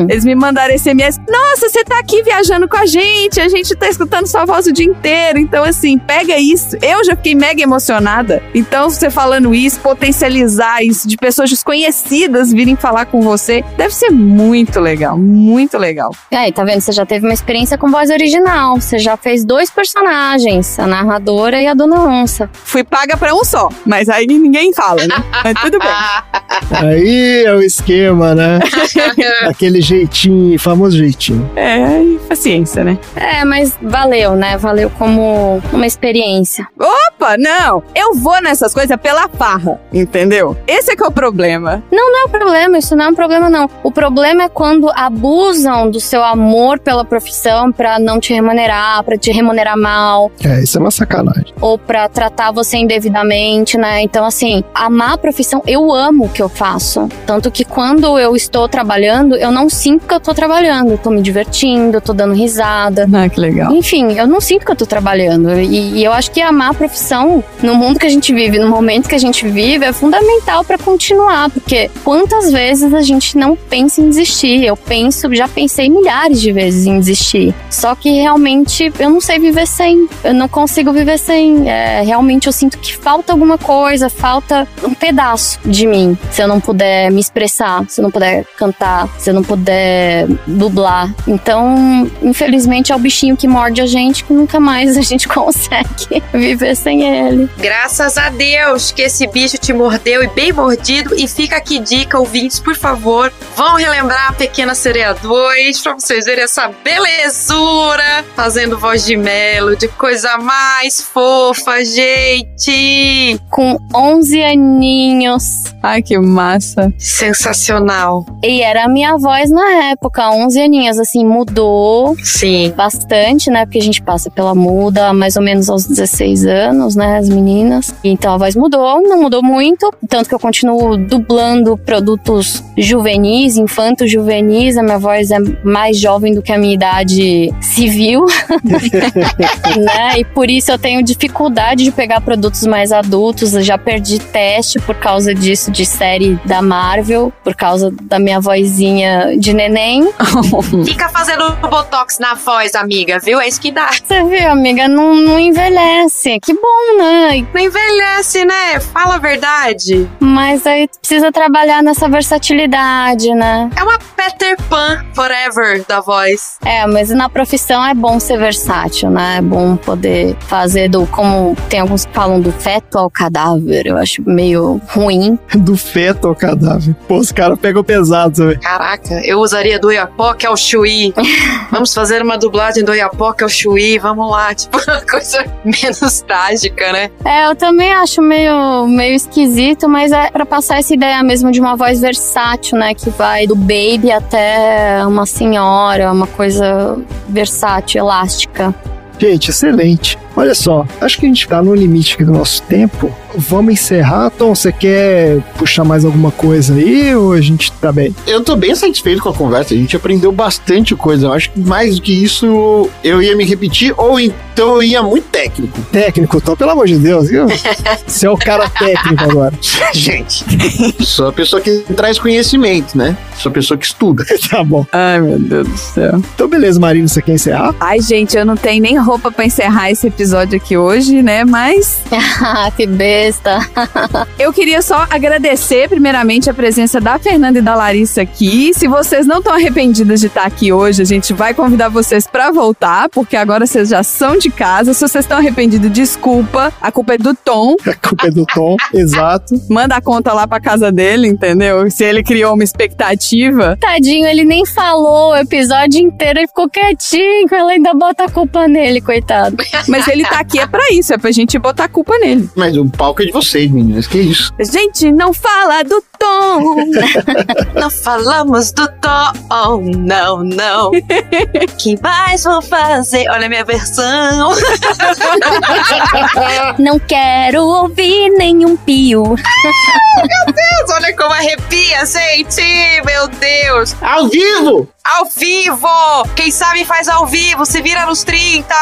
eles me mandaram SMS. Nossa, você tá aqui viajando com a gente. A gente tá escutando sua voz o dia inteiro. Então, assim, pega isso. Eu já fiquei mega emocionada. Então, você falando isso, potencializar isso de pessoas desconhecidas virem falar com você, deve ser muito legal, muito legal. E aí, tá vendo? Você já teve uma experiência com voz original. Você já fez dois personagens, a narradora e a dona onça. Fui paga pra um só, mas aí ninguém fala, né? Mas tudo bem. Aí é o esquema, né? Aquele jeitinho, famoso jeitinho. É, paciência, né? É, mas valeu, né? Valeu como uma experiência. Opa, não! Eu vou nessas coisas pela farra, entendeu? Esse é que é o problema. Não, não é o problema, isso não é um problema, não. O problema é quando abusam do seu amor pela profissão pra não te remunerar, pra te remunerar mal. É, isso é uma sacanagem. Ou pra tratar você indevidamente, né? Então, assim, amar a profissão, eu amo o que eu faço. Tanto que quando eu estou trabalhando, eu não sinto que eu tô trabalhando. Eu tô me divertindo, eu tô dando risada. Ah, que legal. Enfim, eu não sinto que eu tô trabalhando. E, e eu acho que amar a profissão, no mundo que a gente vive, no momento que a gente vive, é fundamental pra continuar. Porque quantas vezes a gente não pensa em desistir? Eu penso, já pensei milhares de vezes em desistir. Só que realmente eu não sei viver sem. Eu não consigo viver sem. É, realmente eu sinto que falta alguma coisa, falta um pedaço de mim. Se eu não puder me expressar, se eu não puder cantar, se eu não puder dublar. Então, infelizmente, é o bichinho que morde a gente que nunca mais a gente consegue viver sem ele. Graças a Deus que esse bicho te mordeu e bem mordido. E fica aqui dica, ouvintes, por favor, vão relembrar a Pequena Sereia 2 pra vocês verem essa belezura fazendo voz de melody, coisa mais fofa, gente. Com 11 aninhos. Ai, que massa. Sensacional. E era a minha voz na época, 11 aninhos, assim, mudou. Sim. Bastante, né? Porque a gente passa pela muda mais ou menos aos 16 anos, né? As meninas. Então a voz mudou, não mudou muito. Tanto que eu continuo dublando produtos juvenis, infantos juvenis. A minha voz é mais jovem do que a minha idade civil. né? E por isso eu tenho dificuldade de pegar produtos mais adultos. Eu já perdi teste por causa disso, de série da Marvel, por causa da minha vozinha de neném. Fica fazendo botox na voz, amiga, viu? É isso que dá. Você viu, amiga? Não, não envelhece. Que bom, né? Não envelhece, né? Fala a verdade. Mas aí precisa trabalhar nessa versatilidade, né? É uma Peter Pan forever da voz. É, mas na profissão é bom ser versátil, né? É bom poder fazer do. Como tem alguns que falam do feto ao cadáver. Eu acho meio ruim. Do feto ao cadáver. Pô, os caras pegam pesado, sabe? Caraca, eu usaria do Iapoque ao Chuí. Vamos fazer uma dublagem do Iapoque ao Chuí. Vamos lá, tipo, uma coisa menos trágica, né? É, eu também acho meio, meio esquisito, mas é pra passar essa ideia mesmo de uma voz versátil, né? Que vai do baby até uma senhora, uma coisa versátil, elástica. Gente, excelente. Olha só, acho que a gente tá no limite aqui do nosso tempo. Vamos encerrar, Tom? Você quer puxar mais alguma coisa aí ou a gente tá bem? Eu tô bem satisfeito com a conversa. A gente aprendeu bastante coisa. Eu acho que mais do que isso eu ia me repetir ou então eu ia muito técnico. Técnico, Tom, pelo amor de Deus, viu? Você é o cara técnico agora. gente, sou a pessoa que traz conhecimento, né? Sou a pessoa que estuda. tá bom. Ai, meu Deus do céu. Então, beleza, Marina, você quer encerrar? Ai, gente, eu não tenho nem roupa pra encerrar esse episódio episódio aqui hoje, né? Mas. Que besta. eu queria só agradecer, primeiramente, a presença da Fernanda e da Larissa aqui. Se vocês não estão arrependidas de estar aqui hoje, a gente vai convidar vocês para voltar, porque agora vocês já são de casa. Se vocês estão arrependidos, desculpa. A culpa é do Tom. A culpa é do Tom, exato. Manda a conta lá pra casa dele, entendeu? Se ele criou uma expectativa. Tadinho, ele nem falou o episódio inteiro, ele ficou quietinho, ela ainda bota a culpa nele, coitado. Mas ele tá aqui é pra isso, é pra gente botar a culpa nele. Mas o palco é de vocês, meninas, que isso? Gente, não fala do Tom! não falamos do Tom, oh, não, não. que mais vou fazer? Olha a minha versão. não quero ouvir nenhum pio. meu Deus, olha como arrepia, gente! Meu Deus! Ao vivo! Ao vivo! Quem sabe faz ao vivo, se vira nos 30!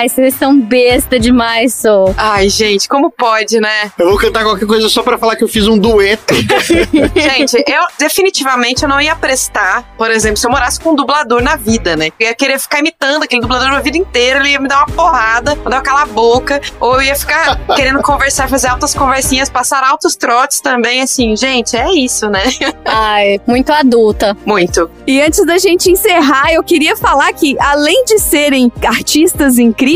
Ai, vocês são besta demais, sou. Ai, gente, como pode, né? Eu vou cantar qualquer coisa só pra falar que eu fiz um dueto. gente, eu definitivamente eu não ia prestar, por exemplo, se eu morasse com um dublador na vida, né? Eu ia querer ficar imitando aquele dublador a vida inteira, ele ia me dar uma porrada, mandar eu calar a boca, ou eu ia ficar querendo conversar, fazer altas conversinhas, passar altos trotes também, assim, gente, é isso, né? Ai, muito adulta. Muito. E antes da gente encerrar, eu queria falar que, além de serem artistas incríveis,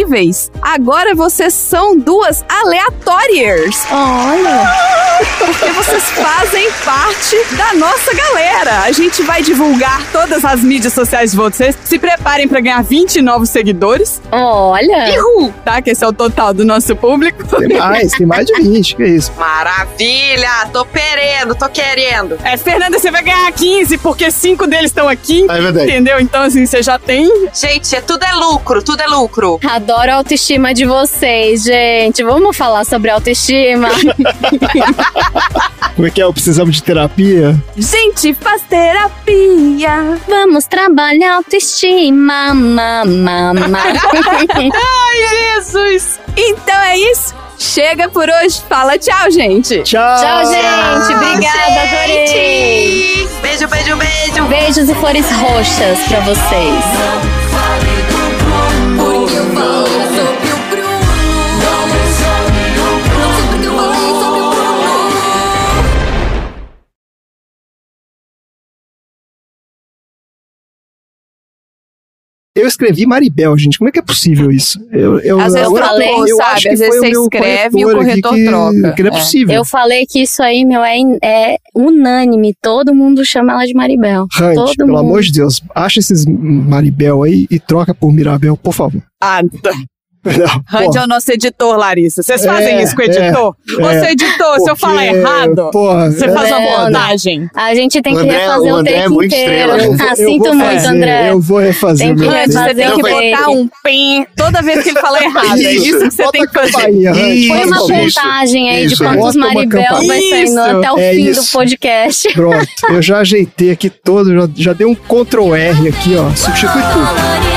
agora vocês são duas aleatórias. Olha! Porque vocês fazem parte da nossa galera. A gente vai divulgar todas as mídias sociais de vocês. Se preparem para ganhar 20 novos seguidores. Olha! Uhul. Tá? Que esse é o total do nosso público. Tem mais, tem mais de 20, que é isso. Maravilha! Tô querendo, tô querendo. É, Fernanda, você vai ganhar 15, porque 5 deles estão aqui. É verdade. Entendeu? Então, assim, você já tem. Gente, é, tudo é lucro, tudo é lucro. Adoro a autoestima de vocês, gente. Vamos falar sobre autoestima. Como é que é? Precisamos de terapia? Gente, faz terapia. Vamos trabalhar autoestima, mamama. Ai, Jesus. Então é isso. Chega por hoje. Fala tchau, gente. Tchau. Tchau, gente. Obrigada, adorei. Beijo, beijo, beijo. Beijos e flores roxas pra vocês. Eu falei Eu escrevi Maribel, gente. Como é que é possível isso? Eu, eu, Às vezes agora, falei, eu sabe? acho que Às vezes você escreve e o corretor que, troca. Que não é É. possível. Eu falei que isso aí, meu, é, é unânime. Todo mundo chama ela de Maribel. Hunt, Todo pelo mundo. amor de Deus, acha esses Maribel aí e troca por Mirabel, por favor. Ah, tá. Randy é o nosso editor, Larissa. Vocês fazem É, isso com o editor? é, Ô, é. editor, se eu Porque, falar errado, porra, você faz é, uma montagem. A gente tem que André- refazer o o, André é take muito inteiro. estrela. Eu vou- Ah, eu sinto muito, fazer, André. Eu vou refazer. Tem que meu Randy, você tem que botar um pim toda vez que ele fala errado. É Isso. isso que você tem que fazer. Randy, Isso. Põe uma isso. contagem aí de Isso. quantos Bota uma Maribel vai saindo Isso. até o É fim isso. do podcast. Pronto, eu já ajeitei aqui todo, já, já dei um Ctrl R aqui, ó. Substitui tudo.